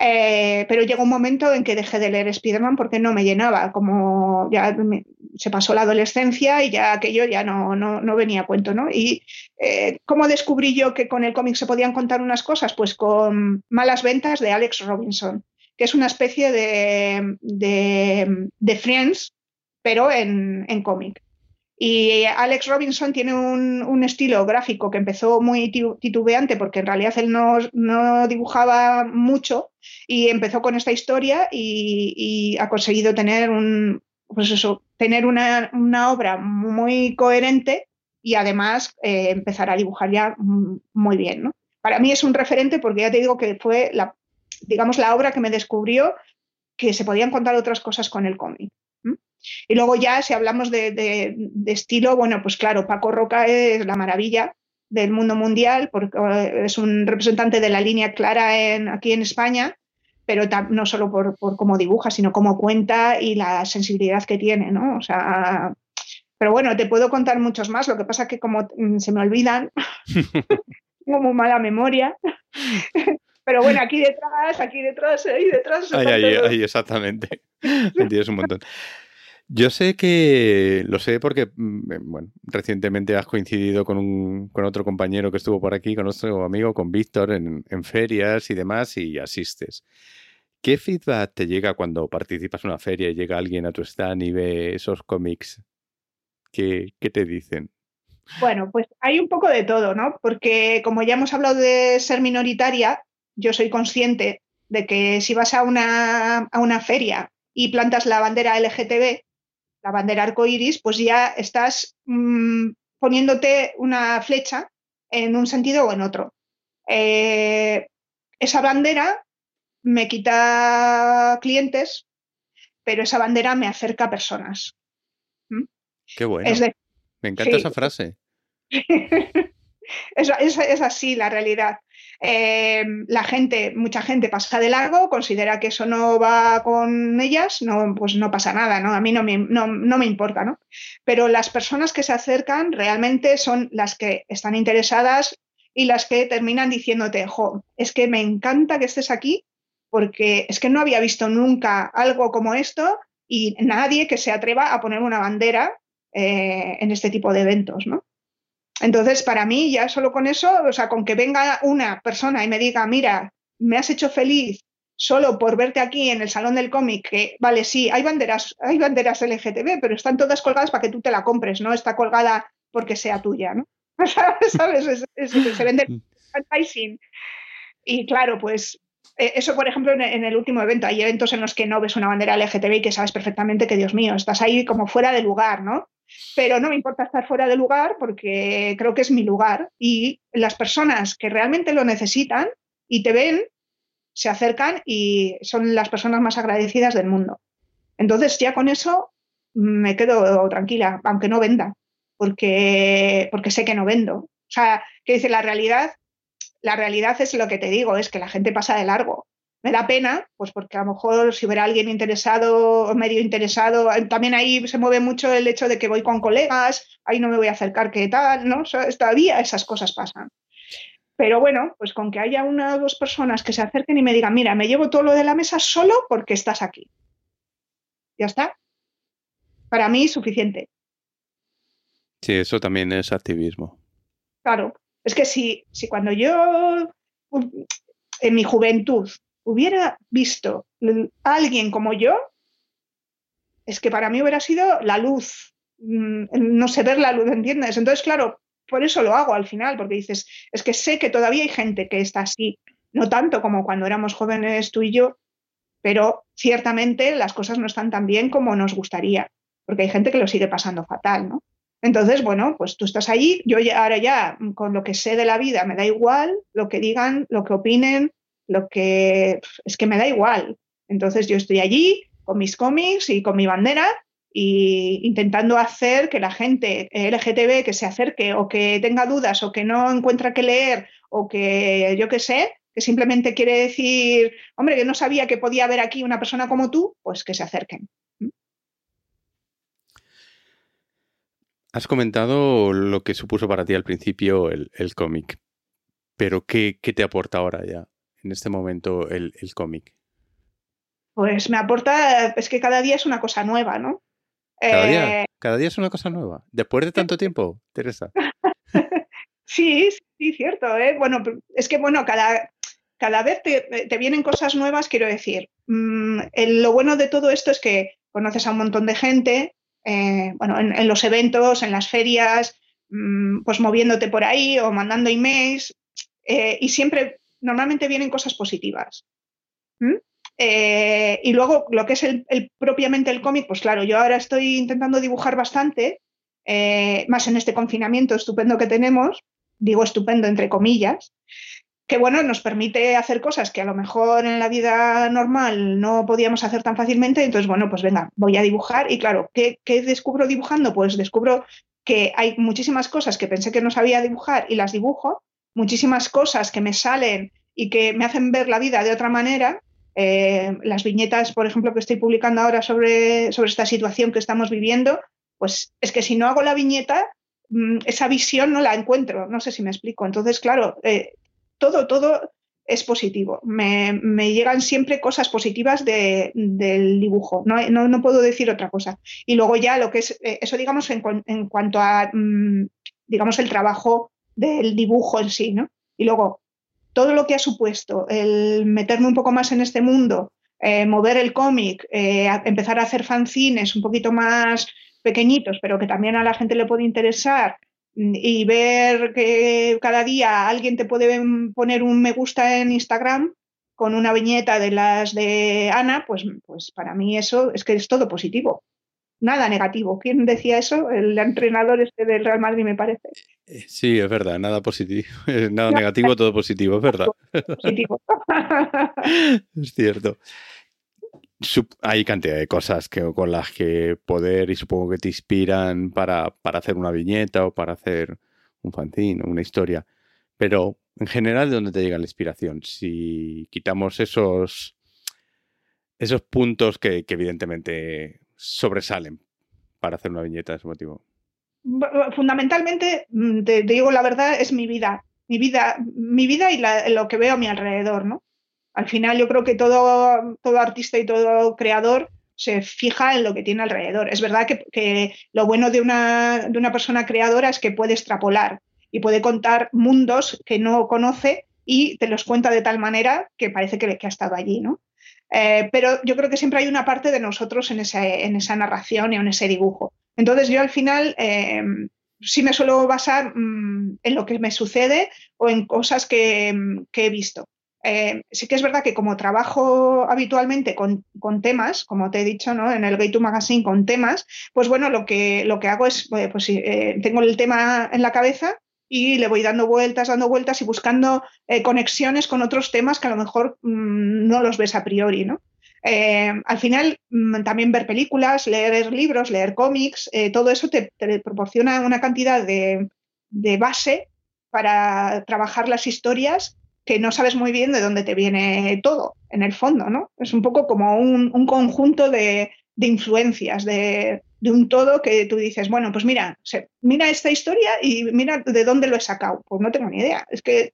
Eh, pero llegó un momento en que dejé de leer Spider-Man porque no me llenaba, como ya se pasó la adolescencia y ya aquello ya no, no, venía a cuento, ¿no? Y eh, ¿cómo descubrí yo que con el cómic se podían contar unas cosas? Pues con Malas Ventas de Alex Robinson, que es una especie de, de, Friends, pero en, en cómic. Y Alex Robinson tiene un, estilo gráfico que empezó muy titubeante porque en realidad él no, dibujaba mucho y empezó con esta historia y, ha conseguido tener un pues eso, tener una, obra muy coherente y además eh, empezar a dibujar ya muy bien. Para mí es un referente porque ya te digo que fue digamos, la obra que me descubrió que se podían contar otras cosas con el cómic. Y luego ya, si hablamos de, estilo, bueno, pues claro, Paco Roca es la maravilla del mundo mundial, porque eh, es un representante de la línea clara en, aquí en España, pero no solo por, cómo dibuja, sino cómo cuenta y la sensibilidad que tiene, ¿no? O sea, pero bueno, te puedo contar muchos más, lo que pasa es que como mm, se me olvidan, (laughs) tengo muy mala memoria. (laughs) Pero bueno, aquí detrás, aquí detrás, ahí detrás. Ahí, ahí, ahí, exactamente. (laughs) Entiendes un montón. Yo sé que, lo sé porque, mm, eh, bueno, recientemente has coincidido con, un, con otro compañero que estuvo por aquí, con nuestro amigo, con Víctor, en, en ferias y demás, y asistes. ¿Qué feedback te llega cuando participas en una feria y llega alguien a tu stand y ve esos cómics? ¿Qué, qué te dicen? Bueno, pues hay un poco de todo, ¿no? Porque como ya hemos hablado de ser minoritaria, yo soy consciente de que si vas a una, a una feria y plantas la bandera LGTB, la bandera arcoiris, pues ya estás mmm, poniéndote una flecha en un sentido o en otro. Eh, esa bandera me quita clientes, pero esa bandera me acerca a personas. ¿Mm? Qué bueno. Es de, me encanta sí. esa frase. (laughs) es, es, es, así la realidad. Eh, la gente, mucha gente pasa de largo, considera que eso no va con ellas, no, pues no pasa nada, ¿no? A mí no me, no, no me importa, ¿no? Pero las personas que se acercan realmente son las que están interesadas y las que terminan diciéndote, jo, es que me encanta que estés aquí porque es que no había visto nunca algo como esto y nadie que se atreva a poner una bandera eh, en este tipo de eventos, ¿no? Entonces, para mí, ya solo con eso, o sea, con que venga una persona y me diga, mira, me has hecho feliz solo por verte aquí en el salón del cómic, que vale, sí, hay banderas, hay banderas LGTB, pero están todas colgadas para que tú te la compres, no está colgada porque sea tuya, ¿no? (laughs) ¿Sabes? Es, es, es, se vende advertising. Y claro, pues eso, por ejemplo, en, en, el último evento, hay eventos en los que no ves una bandera LGTB y que sabes perfectamente que, Dios mío, estás ahí como fuera de lugar, ¿no? Pero no me importa estar fuera de lugar porque creo que es mi lugar y las personas que realmente lo necesitan y te ven, se acercan y son las personas más agradecidas del mundo. Entonces ya con eso me quedo tranquila, aunque no venda, porque, porque sé que no vendo. O sea, que dice la realidad, la realidad es lo que te digo, es que la gente pasa de largo me da pena, pues porque a lo mejor si hubiera alguien interesado o medio interesado, eh, también ahí se mueve mucho el hecho de que voy con colegas, ahí no me voy a acercar, ¿qué tal? ¿no? Todavía esas cosas pasan. Pero bueno, pues con que haya una o dos personas que se acerquen y me digan, mira, me llevo todo lo de la mesa solo porque estás aquí. Ya está. Para mí suficiente. Sí, eso también es activismo. Claro. Es que si, si cuando yo, en mi juventud, hubiera visto a alguien como yo, es que para mí hubiera sido la luz, mm, no sé ver la luz, ¿entiendes? Entonces, claro, por eso lo hago al final, porque dices, es que sé que todavía hay gente que está así, no tanto como cuando éramos jóvenes tú y yo, pero ciertamente las cosas no están tan bien como nos gustaría, porque hay gente que lo sigue pasando fatal, ¿no? Entonces, bueno, pues tú estás allí, yo ya, ahora ya con lo que sé de la vida me da igual lo que digan, lo que opinen, lo que es que me da igual. Entonces yo estoy allí con mis cómics y con mi bandera y intentando hacer que la gente LGTB que se acerque o que tenga dudas o que no encuentra qué leer o que yo qué sé, que simplemente quiere decir, hombre, yo no sabía que podía haber aquí una persona como tú, pues que se acerquen. Has comentado lo que supuso para ti al principio el, el cómic, pero ¿qué, ¿qué, te aporta ahora ya? En este momento el, el cómic? Pues me aporta, es que cada día es una cosa nueva, ¿no? Cada, eh... día, cada día es una cosa nueva. Después de tanto tiempo, Teresa. (laughs) sí, sí, cierto. ¿eh? Bueno, es que bueno, cada, cada vez te, te, vienen cosas nuevas, quiero decir. Mm, el, lo bueno de todo esto es que conoces a un montón de gente, eh, bueno, en, en, los eventos, en las ferias, mmm, pues moviéndote por ahí o mandando emails. Eh, y siempre normalmente vienen cosas positivas. ¿Mm? Eh, y luego lo que es el, el propiamente el cómic, pues claro, yo ahora estoy intentando dibujar bastante, eh, más en este confinamiento estupendo que tenemos, digo estupendo entre comillas, que bueno, nos permite hacer cosas que a lo mejor en la vida normal no podíamos hacer tan fácilmente, entonces bueno, pues venga, voy a dibujar y claro, ¿qué, qué descubro dibujando? Pues descubro que hay muchísimas cosas que pensé que no sabía dibujar y las dibujo, muchísimas cosas que me salen y que me hacen ver la vida de otra manera. Eh, las viñetas, por ejemplo, que estoy publicando ahora sobre, sobre esta situación que estamos viviendo, pues es que si no hago la viñeta, mmm, esa visión no la encuentro, no sé si me explico. Entonces, claro, eh, todo, todo es positivo. Me, llegan siempre cosas positivas del dibujo. No, no, puedo decir otra cosa. Y luego ya lo que es, eh, eso digamos en, cuanto a, mm, digamos, el trabajo del dibujo en sí, ¿no? Y luego, todo lo que ha supuesto el meterme un poco más en este mundo, eh, mover el cómic, eh, empezar a hacer fanzines un poquito más pequeñitos, pero que también a la gente le puede interesar, y ver que cada día alguien te puede poner un me gusta en Instagram con una viñeta de las de Ana, pues, pues para mí eso es que es todo positivo. Nada negativo. ¿Quién decía eso? El entrenador este del Real Madrid, me parece. Eh, sí, es verdad, nada positivo. (laughs) Nada negativo, todo positivo, es verdad. Positivo. (laughs) es cierto hay cantidad de cosas que, con las que poder y supongo que te inspiran para, hacer una viñeta o para hacer un fanzine o una historia. Pero en general, ¿de dónde te llega la inspiración? Si quitamos esos, esos puntos que, evidentemente sobresalen para hacer una viñeta de ese motivo. Fundamentalmente, mm, te, digo la verdad, es mi vida. Mi vida, mi vida y lo que veo a mi alrededor, ¿no? Al final yo creo que todo, todo artista y todo creador se fija en lo que tiene alrededor. Es verdad que, lo bueno de una, de una, persona creadora es que puede extrapolar y puede contar mundos que no conoce y te los cuenta de tal manera que parece que, que ha estado allí, ¿no? Eh, pero yo creo que siempre hay una parte de nosotros en, en esa narración y en ese dibujo. Entonces yo al final eh, sí me suelo basar mm, en lo que me sucede o en cosas que he visto. Eh, sí que es verdad que como trabajo habitualmente con, temas, como te he dicho, ¿no? en el Gay to Magazine con temas, pues bueno, lo que, lo que hago es, eh, pues tengo el tema en la cabeza y le voy dando vueltas, dando vueltas y buscando conexiones con otros temas que a lo mejor mm, no los ves a priori, ¿no? al final, mm, también ver películas, leer libros, leer cómics, todo eso te, proporciona una cantidad de, de base para trabajar las historias que no sabes muy bien de dónde te viene todo, en el fondo, ¿no? Es un poco como un, conjunto de, influencias, de, un todo que tú dices, bueno, pues mira, mira esta historia y mira de dónde lo he sacado. Pues no tengo ni idea. Es que.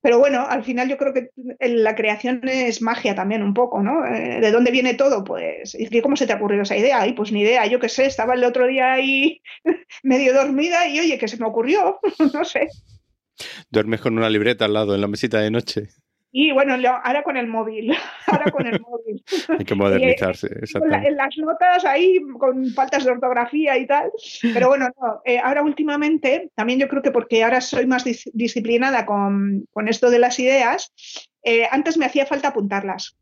Pero bueno, al final yo creo que la creación es magia también un poco, ¿no? Eh, ¿De dónde viene todo? Pues, ¿y cómo se te ha ocurrido esa idea? Y pues ni idea, yo qué sé, estaba el otro día ahí (laughs) medio dormida y oye, ¿qué se me ocurrió? (laughs) no sé. Duermes con una libreta al lado en la mesita de noche. Y bueno, ahora con el móvil, (laughs) ahora con el móvil. (laughs) Hay que modernizarse. en las notas ahí con faltas de ortografía y tal. Pero bueno, eh, ahora últimamente, también yo creo que porque ahora soy más disciplinada con, esto de las ideas, eh, antes me hacía falta apuntarlas.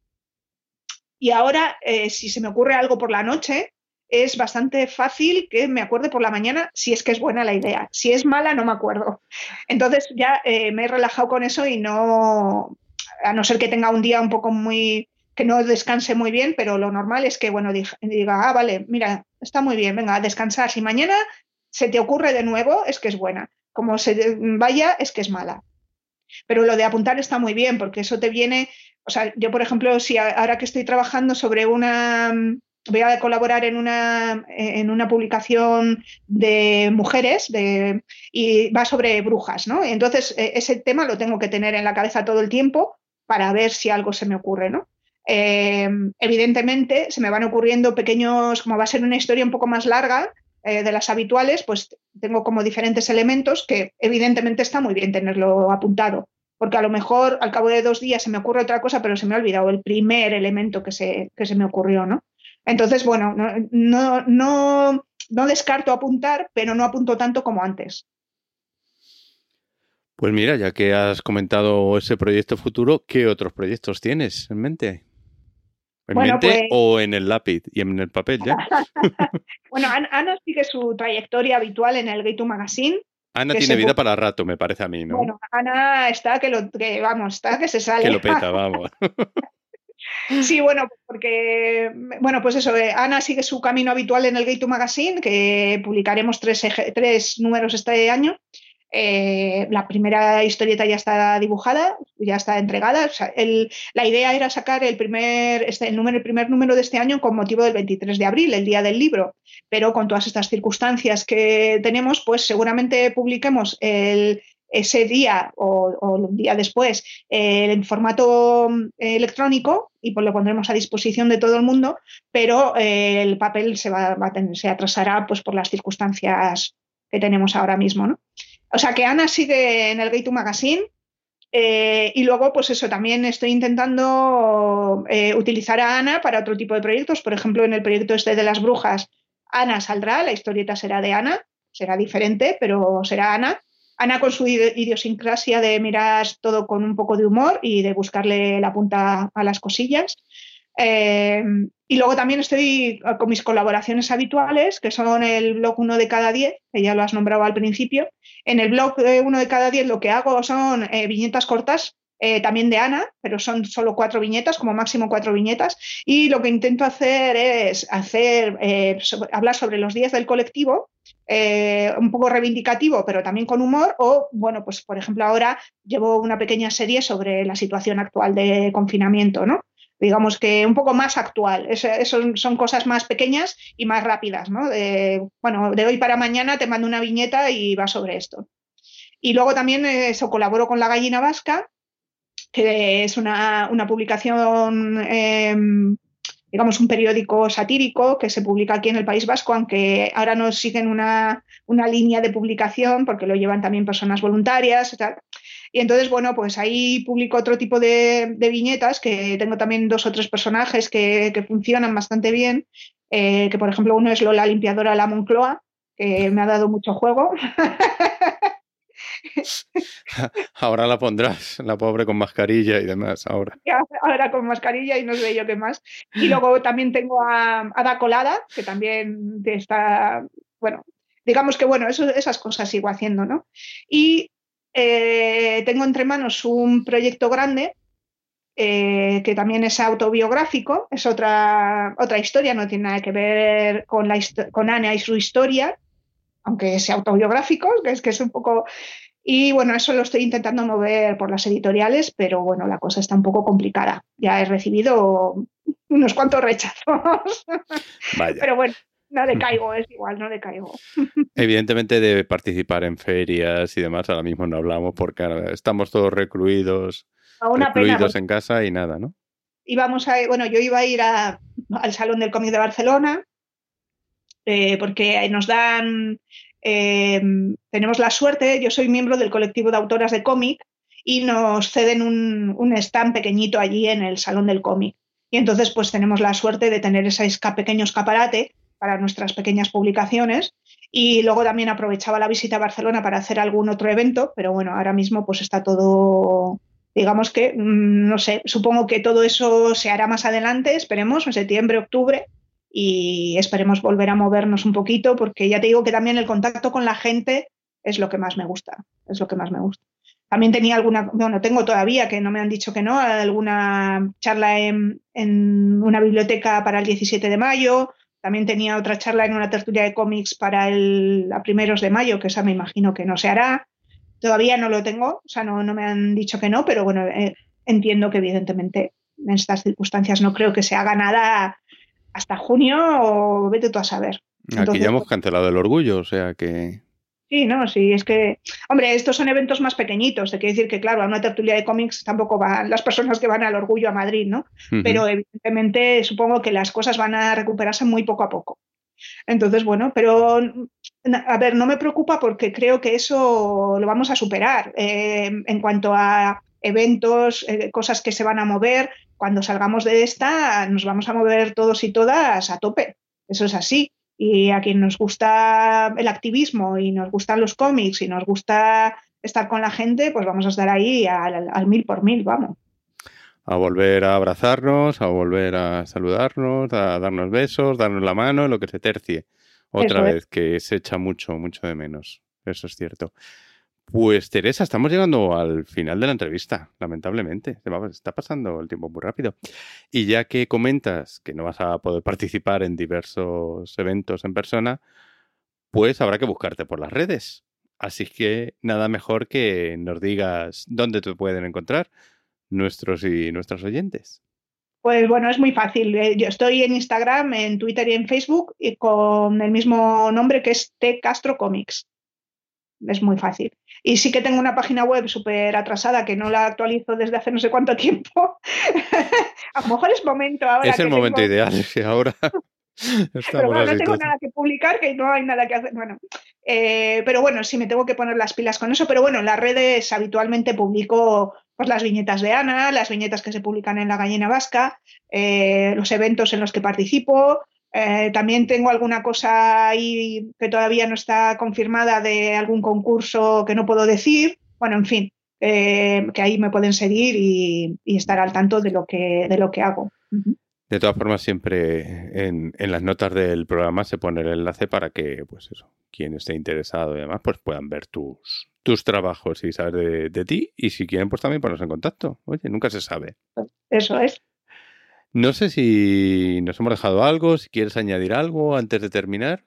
Y ahora, eh, si se me ocurre algo por la noche, es bastante fácil que me acuerde por la mañana si es que es buena la idea. Si es mala, no me acuerdo. Entonces ya eh, me he relajado con eso y no, a no ser que tenga un día un poco muy, que no descanse muy bien, pero lo normal es que, bueno, diga, ah, vale, mira, está muy bien, venga, a descansar. Si mañana se te ocurre de nuevo, es que es buena. Como se vaya, es que es mala. Pero lo de apuntar está muy bien, porque eso te viene, o sea, yo, por ejemplo, si ahora que estoy trabajando sobre una voy a colaborar en una, en una publicación de mujeres de, y va sobre brujas, ¿no? Entonces, e, ese tema lo tengo que tener en la cabeza todo el tiempo para ver si algo se me ocurre, ¿no? Em, evidentemente, se me van ocurriendo pequeños, como va a ser una historia un poco más larga eh, de las habituales, pues tengo como diferentes elementos que evidentemente está muy bien tenerlo apuntado, porque a lo mejor al cabo de dos días se me ocurre otra cosa, pero se me ha olvidado el primer elemento que se, que se me ocurrió, ¿no? Entonces, bueno, no, no, no, descarto apuntar, pero no apunto tanto como antes. Pues mira, ya que has comentado ese proyecto futuro, ¿qué otros proyectos tienes en mente? ¿En mente pues o en el lápiz y en el papel ya? (laughs) bueno, Ana sigue su trayectoria habitual en el Gay Magazine. Ana tiene vida para rato, me parece a mí, ¿no? Bueno, Ana está que lo que vamos, está que se sale. Que lo peta, vamos. (laughs) Sí, bueno, porque, bueno, pues eso, eh, Ana sigue su camino habitual en el Gay to Magazine, que publicaremos tres, tres números este año. Eh, la primera historieta ya está dibujada, ya está entregada. la idea era sacar el primer, este, número, el primer número de este año con motivo del 23 de abril, el día del libro. Pero con todas estas circunstancias que tenemos, pues seguramente publiquemos ese día o, un día después eh, en formato eh, electrónico y pues lo pondremos a disposición de todo el mundo, pero el papel se, va, a tener, se atrasará pues, por las circunstancias que tenemos ahora mismo. ¿no? O sea que Ana sigue en el Gate to Magazine. y luego, pues eso, también estoy intentando utilizar a Ana para otro tipo de proyectos. Por ejemplo, en el proyecto este de las brujas, Ana saldrá, la historieta será de Ana, será diferente, pero será Ana. Ana con su idiosincrasia de mirar todo con un poco de humor y de buscarle la punta a las cosillas. Eh, y luego también estoy con mis colaboraciones habituales, que son el blog uno de cada 10, que ya lo has nombrado al principio. En el blog uno de cada 10 lo que hago son eh, viñetas cortas, eh, también de Ana, pero son solo cuatro viñetas, como máximo cuatro viñetas. Y lo que intento hacer es hacer, hablar sobre los días del colectivo eh, un poco reivindicativo, pero también con humor, o, bueno, pues por ejemplo ahora llevo una pequeña serie sobre la situación actual de confinamiento, ¿no? Digamos que un poco más actual. Eso, son cosas más pequeñas y más rápidas, ¿no? bueno, de hoy para mañana te mando una viñeta y va sobre esto. Y luego también eso, colaboro con La Gallina Vasca, que es una, publicación em, digamos, un periódico satírico que se publica aquí en el País Vasco, aunque ahora no siguen una, línea de publicación porque lo llevan también personas voluntarias tal. Y entonces, bueno, pues ahí publico otro tipo de, viñetas, que tengo también dos o tres personajes que, funcionan bastante bien, eh, que por ejemplo uno es Lola Limpiadora La Moncloa, que me ha dado mucho juego. (laughs) ahora la pondrás, la pobre con mascarilla y demás, ahora. Ahora con mascarilla y no sé yo qué más. Y luego también tengo a Ada Colada, que también está, bueno, digamos que bueno, eso, esas cosas sigo haciendo, ¿no? Y eh, tengo entre manos un proyecto grande eh, que también es autobiográfico, es otra, otra historia, no tiene nada que ver con, la, con Ana y su historia, aunque sea autobiográfico, que es que es un poco y bueno, eso lo estoy intentando mover por las editoriales, pero bueno, la cosa está un poco complicada. Ya he recibido unos cuantos rechazos. (laughs) Pero bueno, no (laughs) decaigo, es igual, no decaigo. (laughs) Evidentemente debe participar en ferias y demás, ahora mismo no hablamos porque estamos todos recluidos, recluidos en casa y nada, ¿no? Íbamos a, bueno, yo iba a ir al Salón del Cómic de Barcelona eh, porque nos dan Em, tenemos la suerte, yo soy miembro del colectivo de autoras de cómic y nos ceden un, stand pequeñito allí en el Salón del Cómic. Y entonces pues tenemos la suerte de tener ese pequeño escaparate para nuestras pequeñas publicaciones y luego también aprovechaba la visita a Barcelona para hacer algún otro evento, pero bueno, ahora mismo pues está todo, digamos que, mm, no sé, supongo que todo eso se hará más adelante, esperemos, en septiembre, octubre, y esperemos volver a movernos un poquito porque ya te digo que también el contacto con la gente es lo que más me gusta, es lo que más me gusta. También tenía alguna, bueno, tengo todavía, que no me han dicho que no, alguna charla en, una biblioteca para el 17 de mayo, también tenía otra charla en una tertulia de cómics para el a primeros de mayo, que esa me imagino que no se hará. Todavía no lo tengo, o sea, no, no me han dicho que no, pero bueno, eh, entiendo que evidentemente en estas circunstancias no creo que se haga nada hasta junio o vete tú a saber. Aquí ya hemos cancelado el orgullo, o sea que... Sí, no, sí, es que, hombre, estos son eventos más pequeñitos, te quiere decir que, claro, a una tertulia de cómics tampoco van las personas que van al orgullo a Madrid, ¿no? Pero evidentemente supongo que las cosas van a recuperarse muy poco a poco. Entonces, bueno, pero, a ver, no me preocupa porque creo que eso lo vamos a superar. Eh, en cuanto a eventos, eh, cosas que se van a mover, cuando salgamos de esta nos vamos a mover todos y todas a tope. Eso es así. Y a quien nos gusta el activismo y nos gustan los cómics y nos gusta estar con la gente, pues vamos a estar ahí al, mil por mil, vamos. A volver a abrazarnos, a volver a saludarnos, a darnos besos, darnos la mano, lo que se tercie. Otra vez, que se echa mucho, mucho de menos. Eso es cierto. Pues Teresa, estamos llegando al final de la entrevista, lamentablemente. Está pasando el tiempo muy rápido. Y ya que comentas que no vas a poder participar en diversos eventos en persona, pues habrá que buscarte por las redes. Así que nada mejor que nos digas dónde te pueden encontrar nuestros y nuestras oyentes. Pues bueno, es muy fácil. Eh, yo estoy en Instagram, en Twitter y en Facebook y con el mismo nombre que es T Castro Comics. Es muy fácil. Y sí que tengo una página web súper atrasada que no la actualizo desde hace no sé cuánto tiempo. (laughs) a lo mejor es momento ahora. Es el momento ideal, (laughs) ahora. pero (laughs) bueno, no tengo nada que publicar, que no hay nada que hacer. Bueno, eh, pero bueno, sí me tengo que poner las pilas con eso. Pero bueno, en las redes habitualmente publico pues, las viñetas de Ana, las viñetas que se publican en la gallina vasca, eh, los eventos en los que participo. Eh, también tengo alguna cosa ahí que todavía no está confirmada de algún concurso que no puedo decir. Bueno, en fin, que ahí me pueden seguir y, estar al tanto de lo que, de lo que hago. De todas formas, siempre en, las notas del programa se pone el enlace para que, pues eso, quien esté interesado y demás, pues puedan ver tus, tus trabajos y saber de, ti. Y si quieren, pues también ponerse en contacto. Oye, nunca se sabe. Eso es. No sé si nos hemos dejado algo, si quieres añadir algo antes de terminar.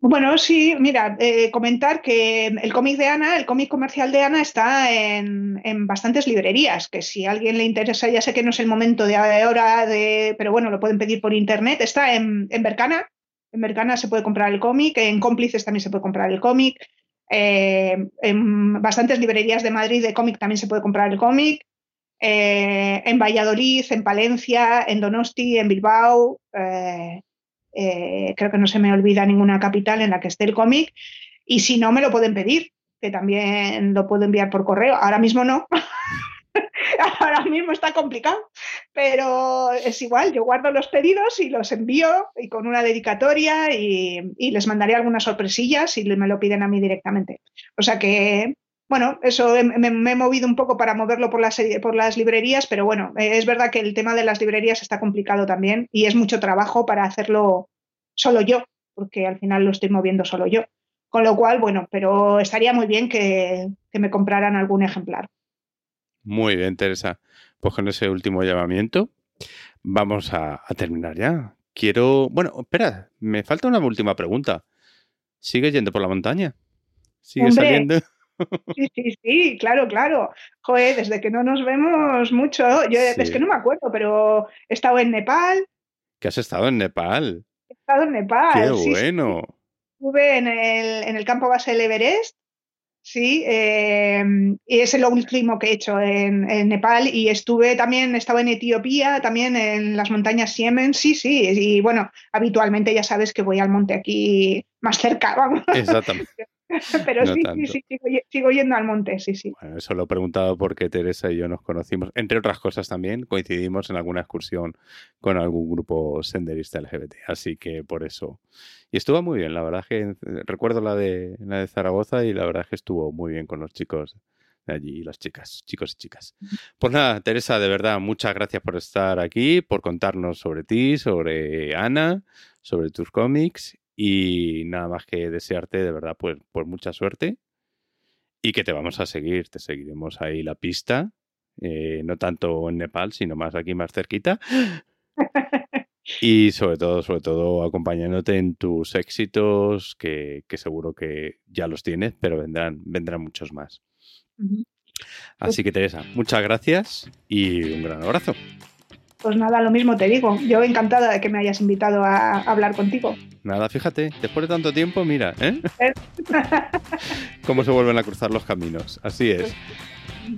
Bueno, sí, mira, eh, comentar que el cómic de Ana, el cómic comercial de Ana está en, bastantes librerías, que si a alguien le interesa, ya sé que no es el momento de ahora, de, pero bueno, lo pueden pedir por internet. Está en, en Bercana, en Bercana se puede comprar el cómic, en Cómplices también se puede comprar el cómic, eh, en bastantes librerías de Madrid de cómic también se puede comprar el cómic, eh, en Valladolid, en Palencia, en Donosti, en Bilbao. Eh, creo que no se me olvida ninguna capital en la que esté el cómic. Y si no, me lo pueden pedir, que también lo puedo enviar por correo. Ahora mismo no. (laughs) Ahora mismo está complicado, pero es igual, yo guardo los pedidos y los envío y con una dedicatoria y, les mandaré algunas sorpresillas y me lo piden a mí directamente. O sea que, bueno, eso me, me he movido un poco para moverlo por las, por las librerías, pero bueno, es verdad que el tema de las librerías está complicado también y es mucho trabajo para hacerlo solo yo, porque al final lo estoy moviendo solo yo. Con lo cual, bueno, pero estaría muy bien que, me compraran algún ejemplar. Muy bien, Teresa. Pues con ese último llamamiento vamos a, terminar ya. Quiero. Bueno, espera, me falta una última pregunta. ¿Sigues yendo por la montaña? ¿Sigues saliendo? (laughs) Sí, sí, sí, claro, claro. Joder, desde que no nos vemos mucho, yo es que no me acuerdo, pero he estado en Nepal. ¿Qué has estado en Nepal? He estado en Nepal. ¡Qué bueno! Estuve en el, en el campo base del Everest, sí, em, y es lo último que he hecho en, Nepal. Y estuve también, estaba en Etiopía, también en las montañas Siemen, sí, sí. Y bueno, habitualmente ya sabes que voy al monte aquí más cerca, (laughs) vamos. Exactamente. (laughs) Pero sí, sí, sigo, yendo al monte, sí, sí. Bueno, eso lo he preguntado porque Teresa y yo nos conocimos. Entre otras cosas también coincidimos en alguna excursión con algún grupo senderista LGBT. Así que por eso. Y estuvo muy bien, la verdad que recuerdo la de, la de Zaragoza y la verdad que estuvo muy bien con los chicos de allí las chicas, chicos y chicas. Pues nada, Teresa, de verdad, muchas gracias por estar aquí, por contarnos sobre ti, sobre Ana, sobre tus cómics y nada más que desearte de verdad pues, pues mucha suerte y que te vamos a seguir, te seguiremos ahí la pista, eh, no tanto en Nepal, sino más aquí más cerquita. Y sobre todo, sobre todo acompañándote en tus éxitos, que, seguro que ya los tienes, pero vendrán, vendrán muchos más. Así que Teresa, muchas gracias y un gran abrazo. Pues nada, lo mismo te digo. Yo encantada de que me hayas invitado a hablar contigo. Nada, fíjate, después de tanto tiempo, mira, ¿eh? (laughs) Cómo se vuelven a cruzar los caminos. Así es.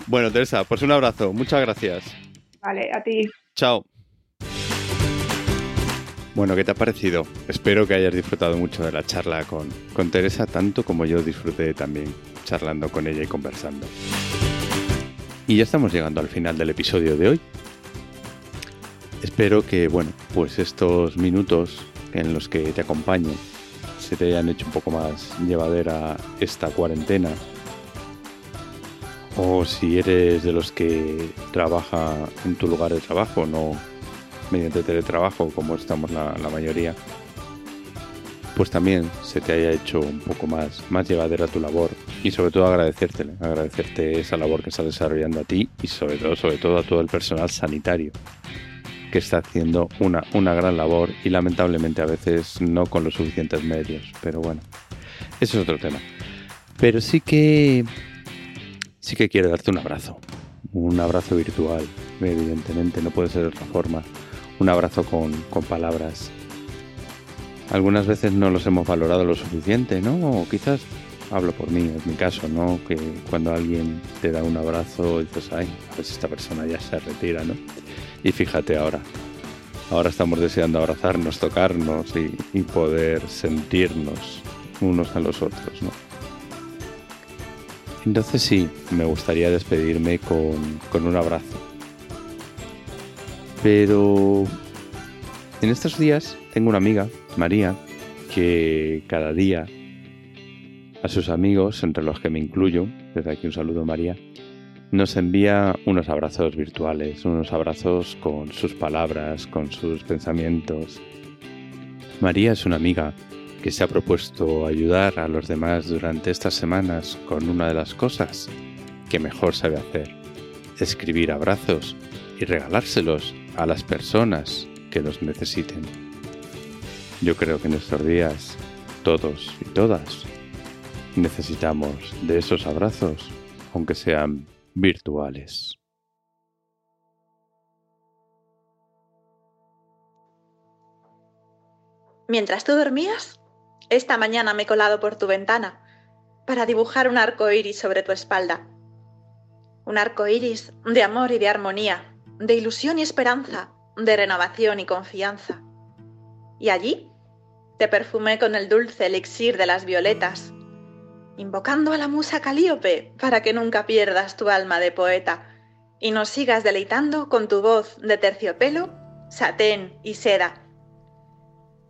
Bueno, Teresa, pues un abrazo. Muchas gracias. Vale, a ti. Chao. Bueno, ¿qué te ha parecido? Espero que hayas disfrutado mucho de la charla con, con Teresa, tanto como yo disfruté también charlando con ella y conversando. Y ya estamos llegando al final del episodio de hoy. Espero que, bueno, pues estos minutos en los que te acompaño se te hayan hecho un poco más llevadera esta cuarentena. O si eres de los que trabaja en tu lugar de trabajo, no mediante teletrabajo como estamos la, mayoría, pues también se te haya hecho un poco más, más llevadera tu labor y sobre todo agradecértele, agradecerte esa labor que estás desarrollando a ti y sobre todo, sobre todo a todo el personal sanitario está haciendo una, una gran labor y lamentablemente a veces no con los suficientes medios. Pero bueno, ese es otro tema. Pero sí que sí que quiero darte un abrazo. Un abrazo virtual, evidentemente, no puede ser de otra forma. Un abrazo con, con palabras. Algunas veces no los hemos valorado lo suficiente, ¿no? O quizás hablo por mí, es mi caso, ¿no? Que cuando alguien te da un abrazo dices, ay, pues esta persona ya se retira, ¿no? Y fíjate ahora, ahora estamos deseando abrazarnos, tocarnos y, poder sentirnos unos a los otros, ¿no? Entonces sí, me gustaría despedirme con, con un abrazo. Pero en estos días tengo una amiga, María, que cada día a sus amigos, entre los que me incluyo, desde aquí un saludo María, nos envía unos abrazos virtuales, unos abrazos con sus palabras, con sus pensamientos. María es una amiga que se ha propuesto ayudar a los demás durante estas semanas con una de las cosas que mejor sabe hacer, escribir abrazos y regalárselos a las personas que los necesiten. Yo creo que en estos días todos y todas necesitamos de esos abrazos, aunque sean virtuales. Mientras tú dormías, esta mañana me he colado por tu ventana para dibujar un arco iris sobre tu espalda. Un arco iris de amor y de armonía, de ilusión y esperanza, de renovación y confianza. Y allí te perfumé con el dulce elixir de las violetas invocando a la musa Calíope para que nunca pierdas tu alma de poeta y nos sigas deleitando con tu voz de terciopelo, satén y seda.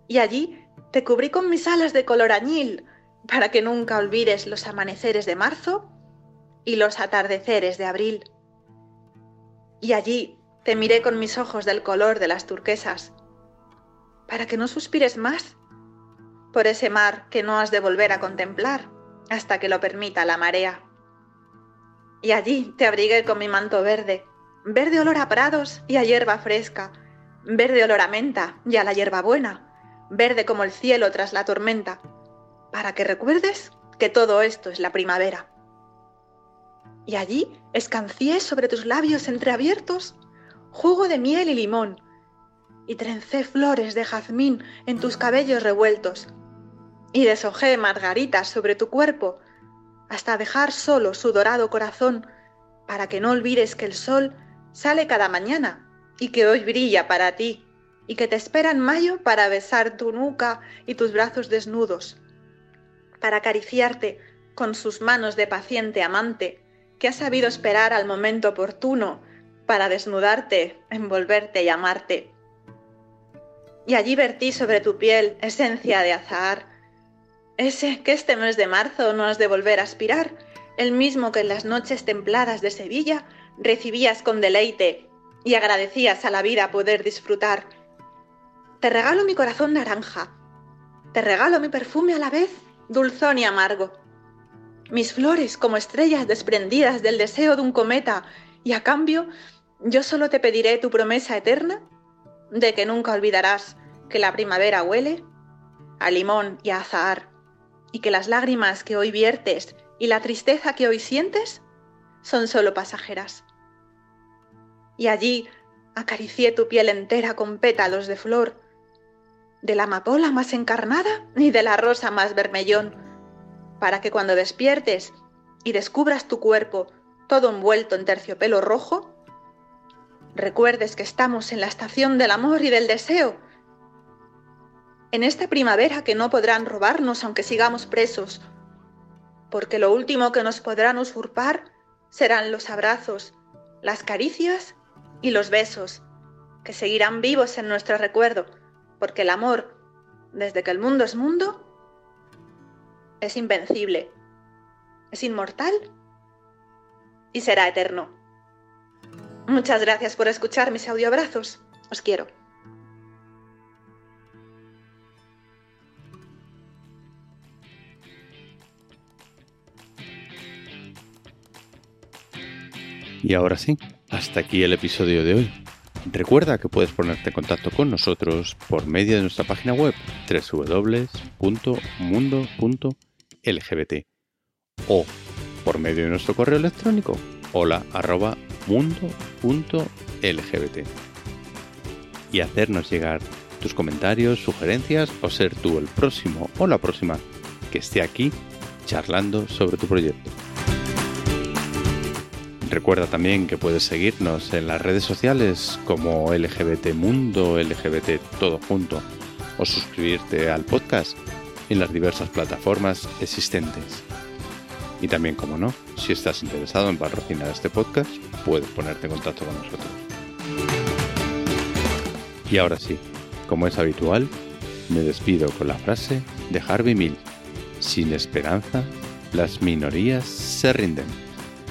Y allí te cubrí con mis alas de color añil para que nunca olvides los amaneceres de marzo y los atardeceres de abril. Y allí te miré con mis ojos del color de las turquesas, para que no suspires más por ese mar que no has de volver a contemplar hasta que lo permita la marea. Y allí te abrigué con mi manto verde, verde olor a prados y a hierba fresca, verde olor a menta y a la hierba buena, verde como el cielo tras la tormenta, para que recuerdes que todo esto es la primavera. Y allí escancié sobre tus labios entreabiertos jugo de miel y limón, y trencé flores de jazmín en tus cabellos revueltos, y deshojé margaritas sobre tu cuerpo hasta dejar solo su dorado corazón para que no olvides que el sol sale cada mañana y que hoy brilla para ti y que te espera en mayo para besar tu nuca y tus brazos desnudos, para acariciarte con sus manos de paciente amante que ha sabido esperar al momento oportuno para desnudarte, envolverte y amarte. Y allí vertí sobre tu piel esencia de azahar, ese que este mes de marzo no has de volver a aspirar, el mismo que en las noches templadas de Sevilla recibías con deleite y agradecías a la vida poder disfrutar. Te regalo mi corazón naranja, te regalo mi perfume a la vez dulzón y amargo, mis flores como estrellas desprendidas del deseo de un cometa, y a cambio yo solo te pediré tu promesa eterna de que nunca olvidarás que la primavera huele a limón y a azahar y que las lágrimas que hoy viertes y la tristeza que hoy sientes son solo pasajeras. Y allí acaricié tu piel entera con pétalos de flor, de la amapola más encarnada y de la rosa más vermellón, para que cuando despiertes y descubras tu cuerpo todo envuelto en terciopelo rojo, recuerdes que estamos en la estación del amor y del deseo, en esta primavera que no podrán robarnos aunque sigamos presos, porque lo último que nos podrán usurpar serán los abrazos, las caricias y los besos, que seguirán vivos en nuestro recuerdo, porque el amor, desde que el mundo es mundo, es invencible, es inmortal y será eterno. Muchas gracias por escuchar mis audioabrazos. Os quiero. Y ahora sí, hasta aquí el episodio de hoy. Recuerda que puedes ponerte en contacto con nosotros por medio de nuestra página web www.mundo.lgbt o por medio de nuestro correo electrónico hola y hacernos llegar tus comentarios, sugerencias o ser tú el próximo o la próxima que esté aquí charlando sobre tu proyecto. Recuerda también que puedes seguirnos en las redes sociales como LGBT Mundo, LGBT Todo Junto, o suscribirte al podcast en las diversas plataformas existentes. Y también, como no, si estás interesado en patrocinar este podcast, puedes ponerte en contacto con nosotros. Y ahora sí, como es habitual, me despido con la frase de Harvey Mill. Sin esperanza, las minorías se rinden.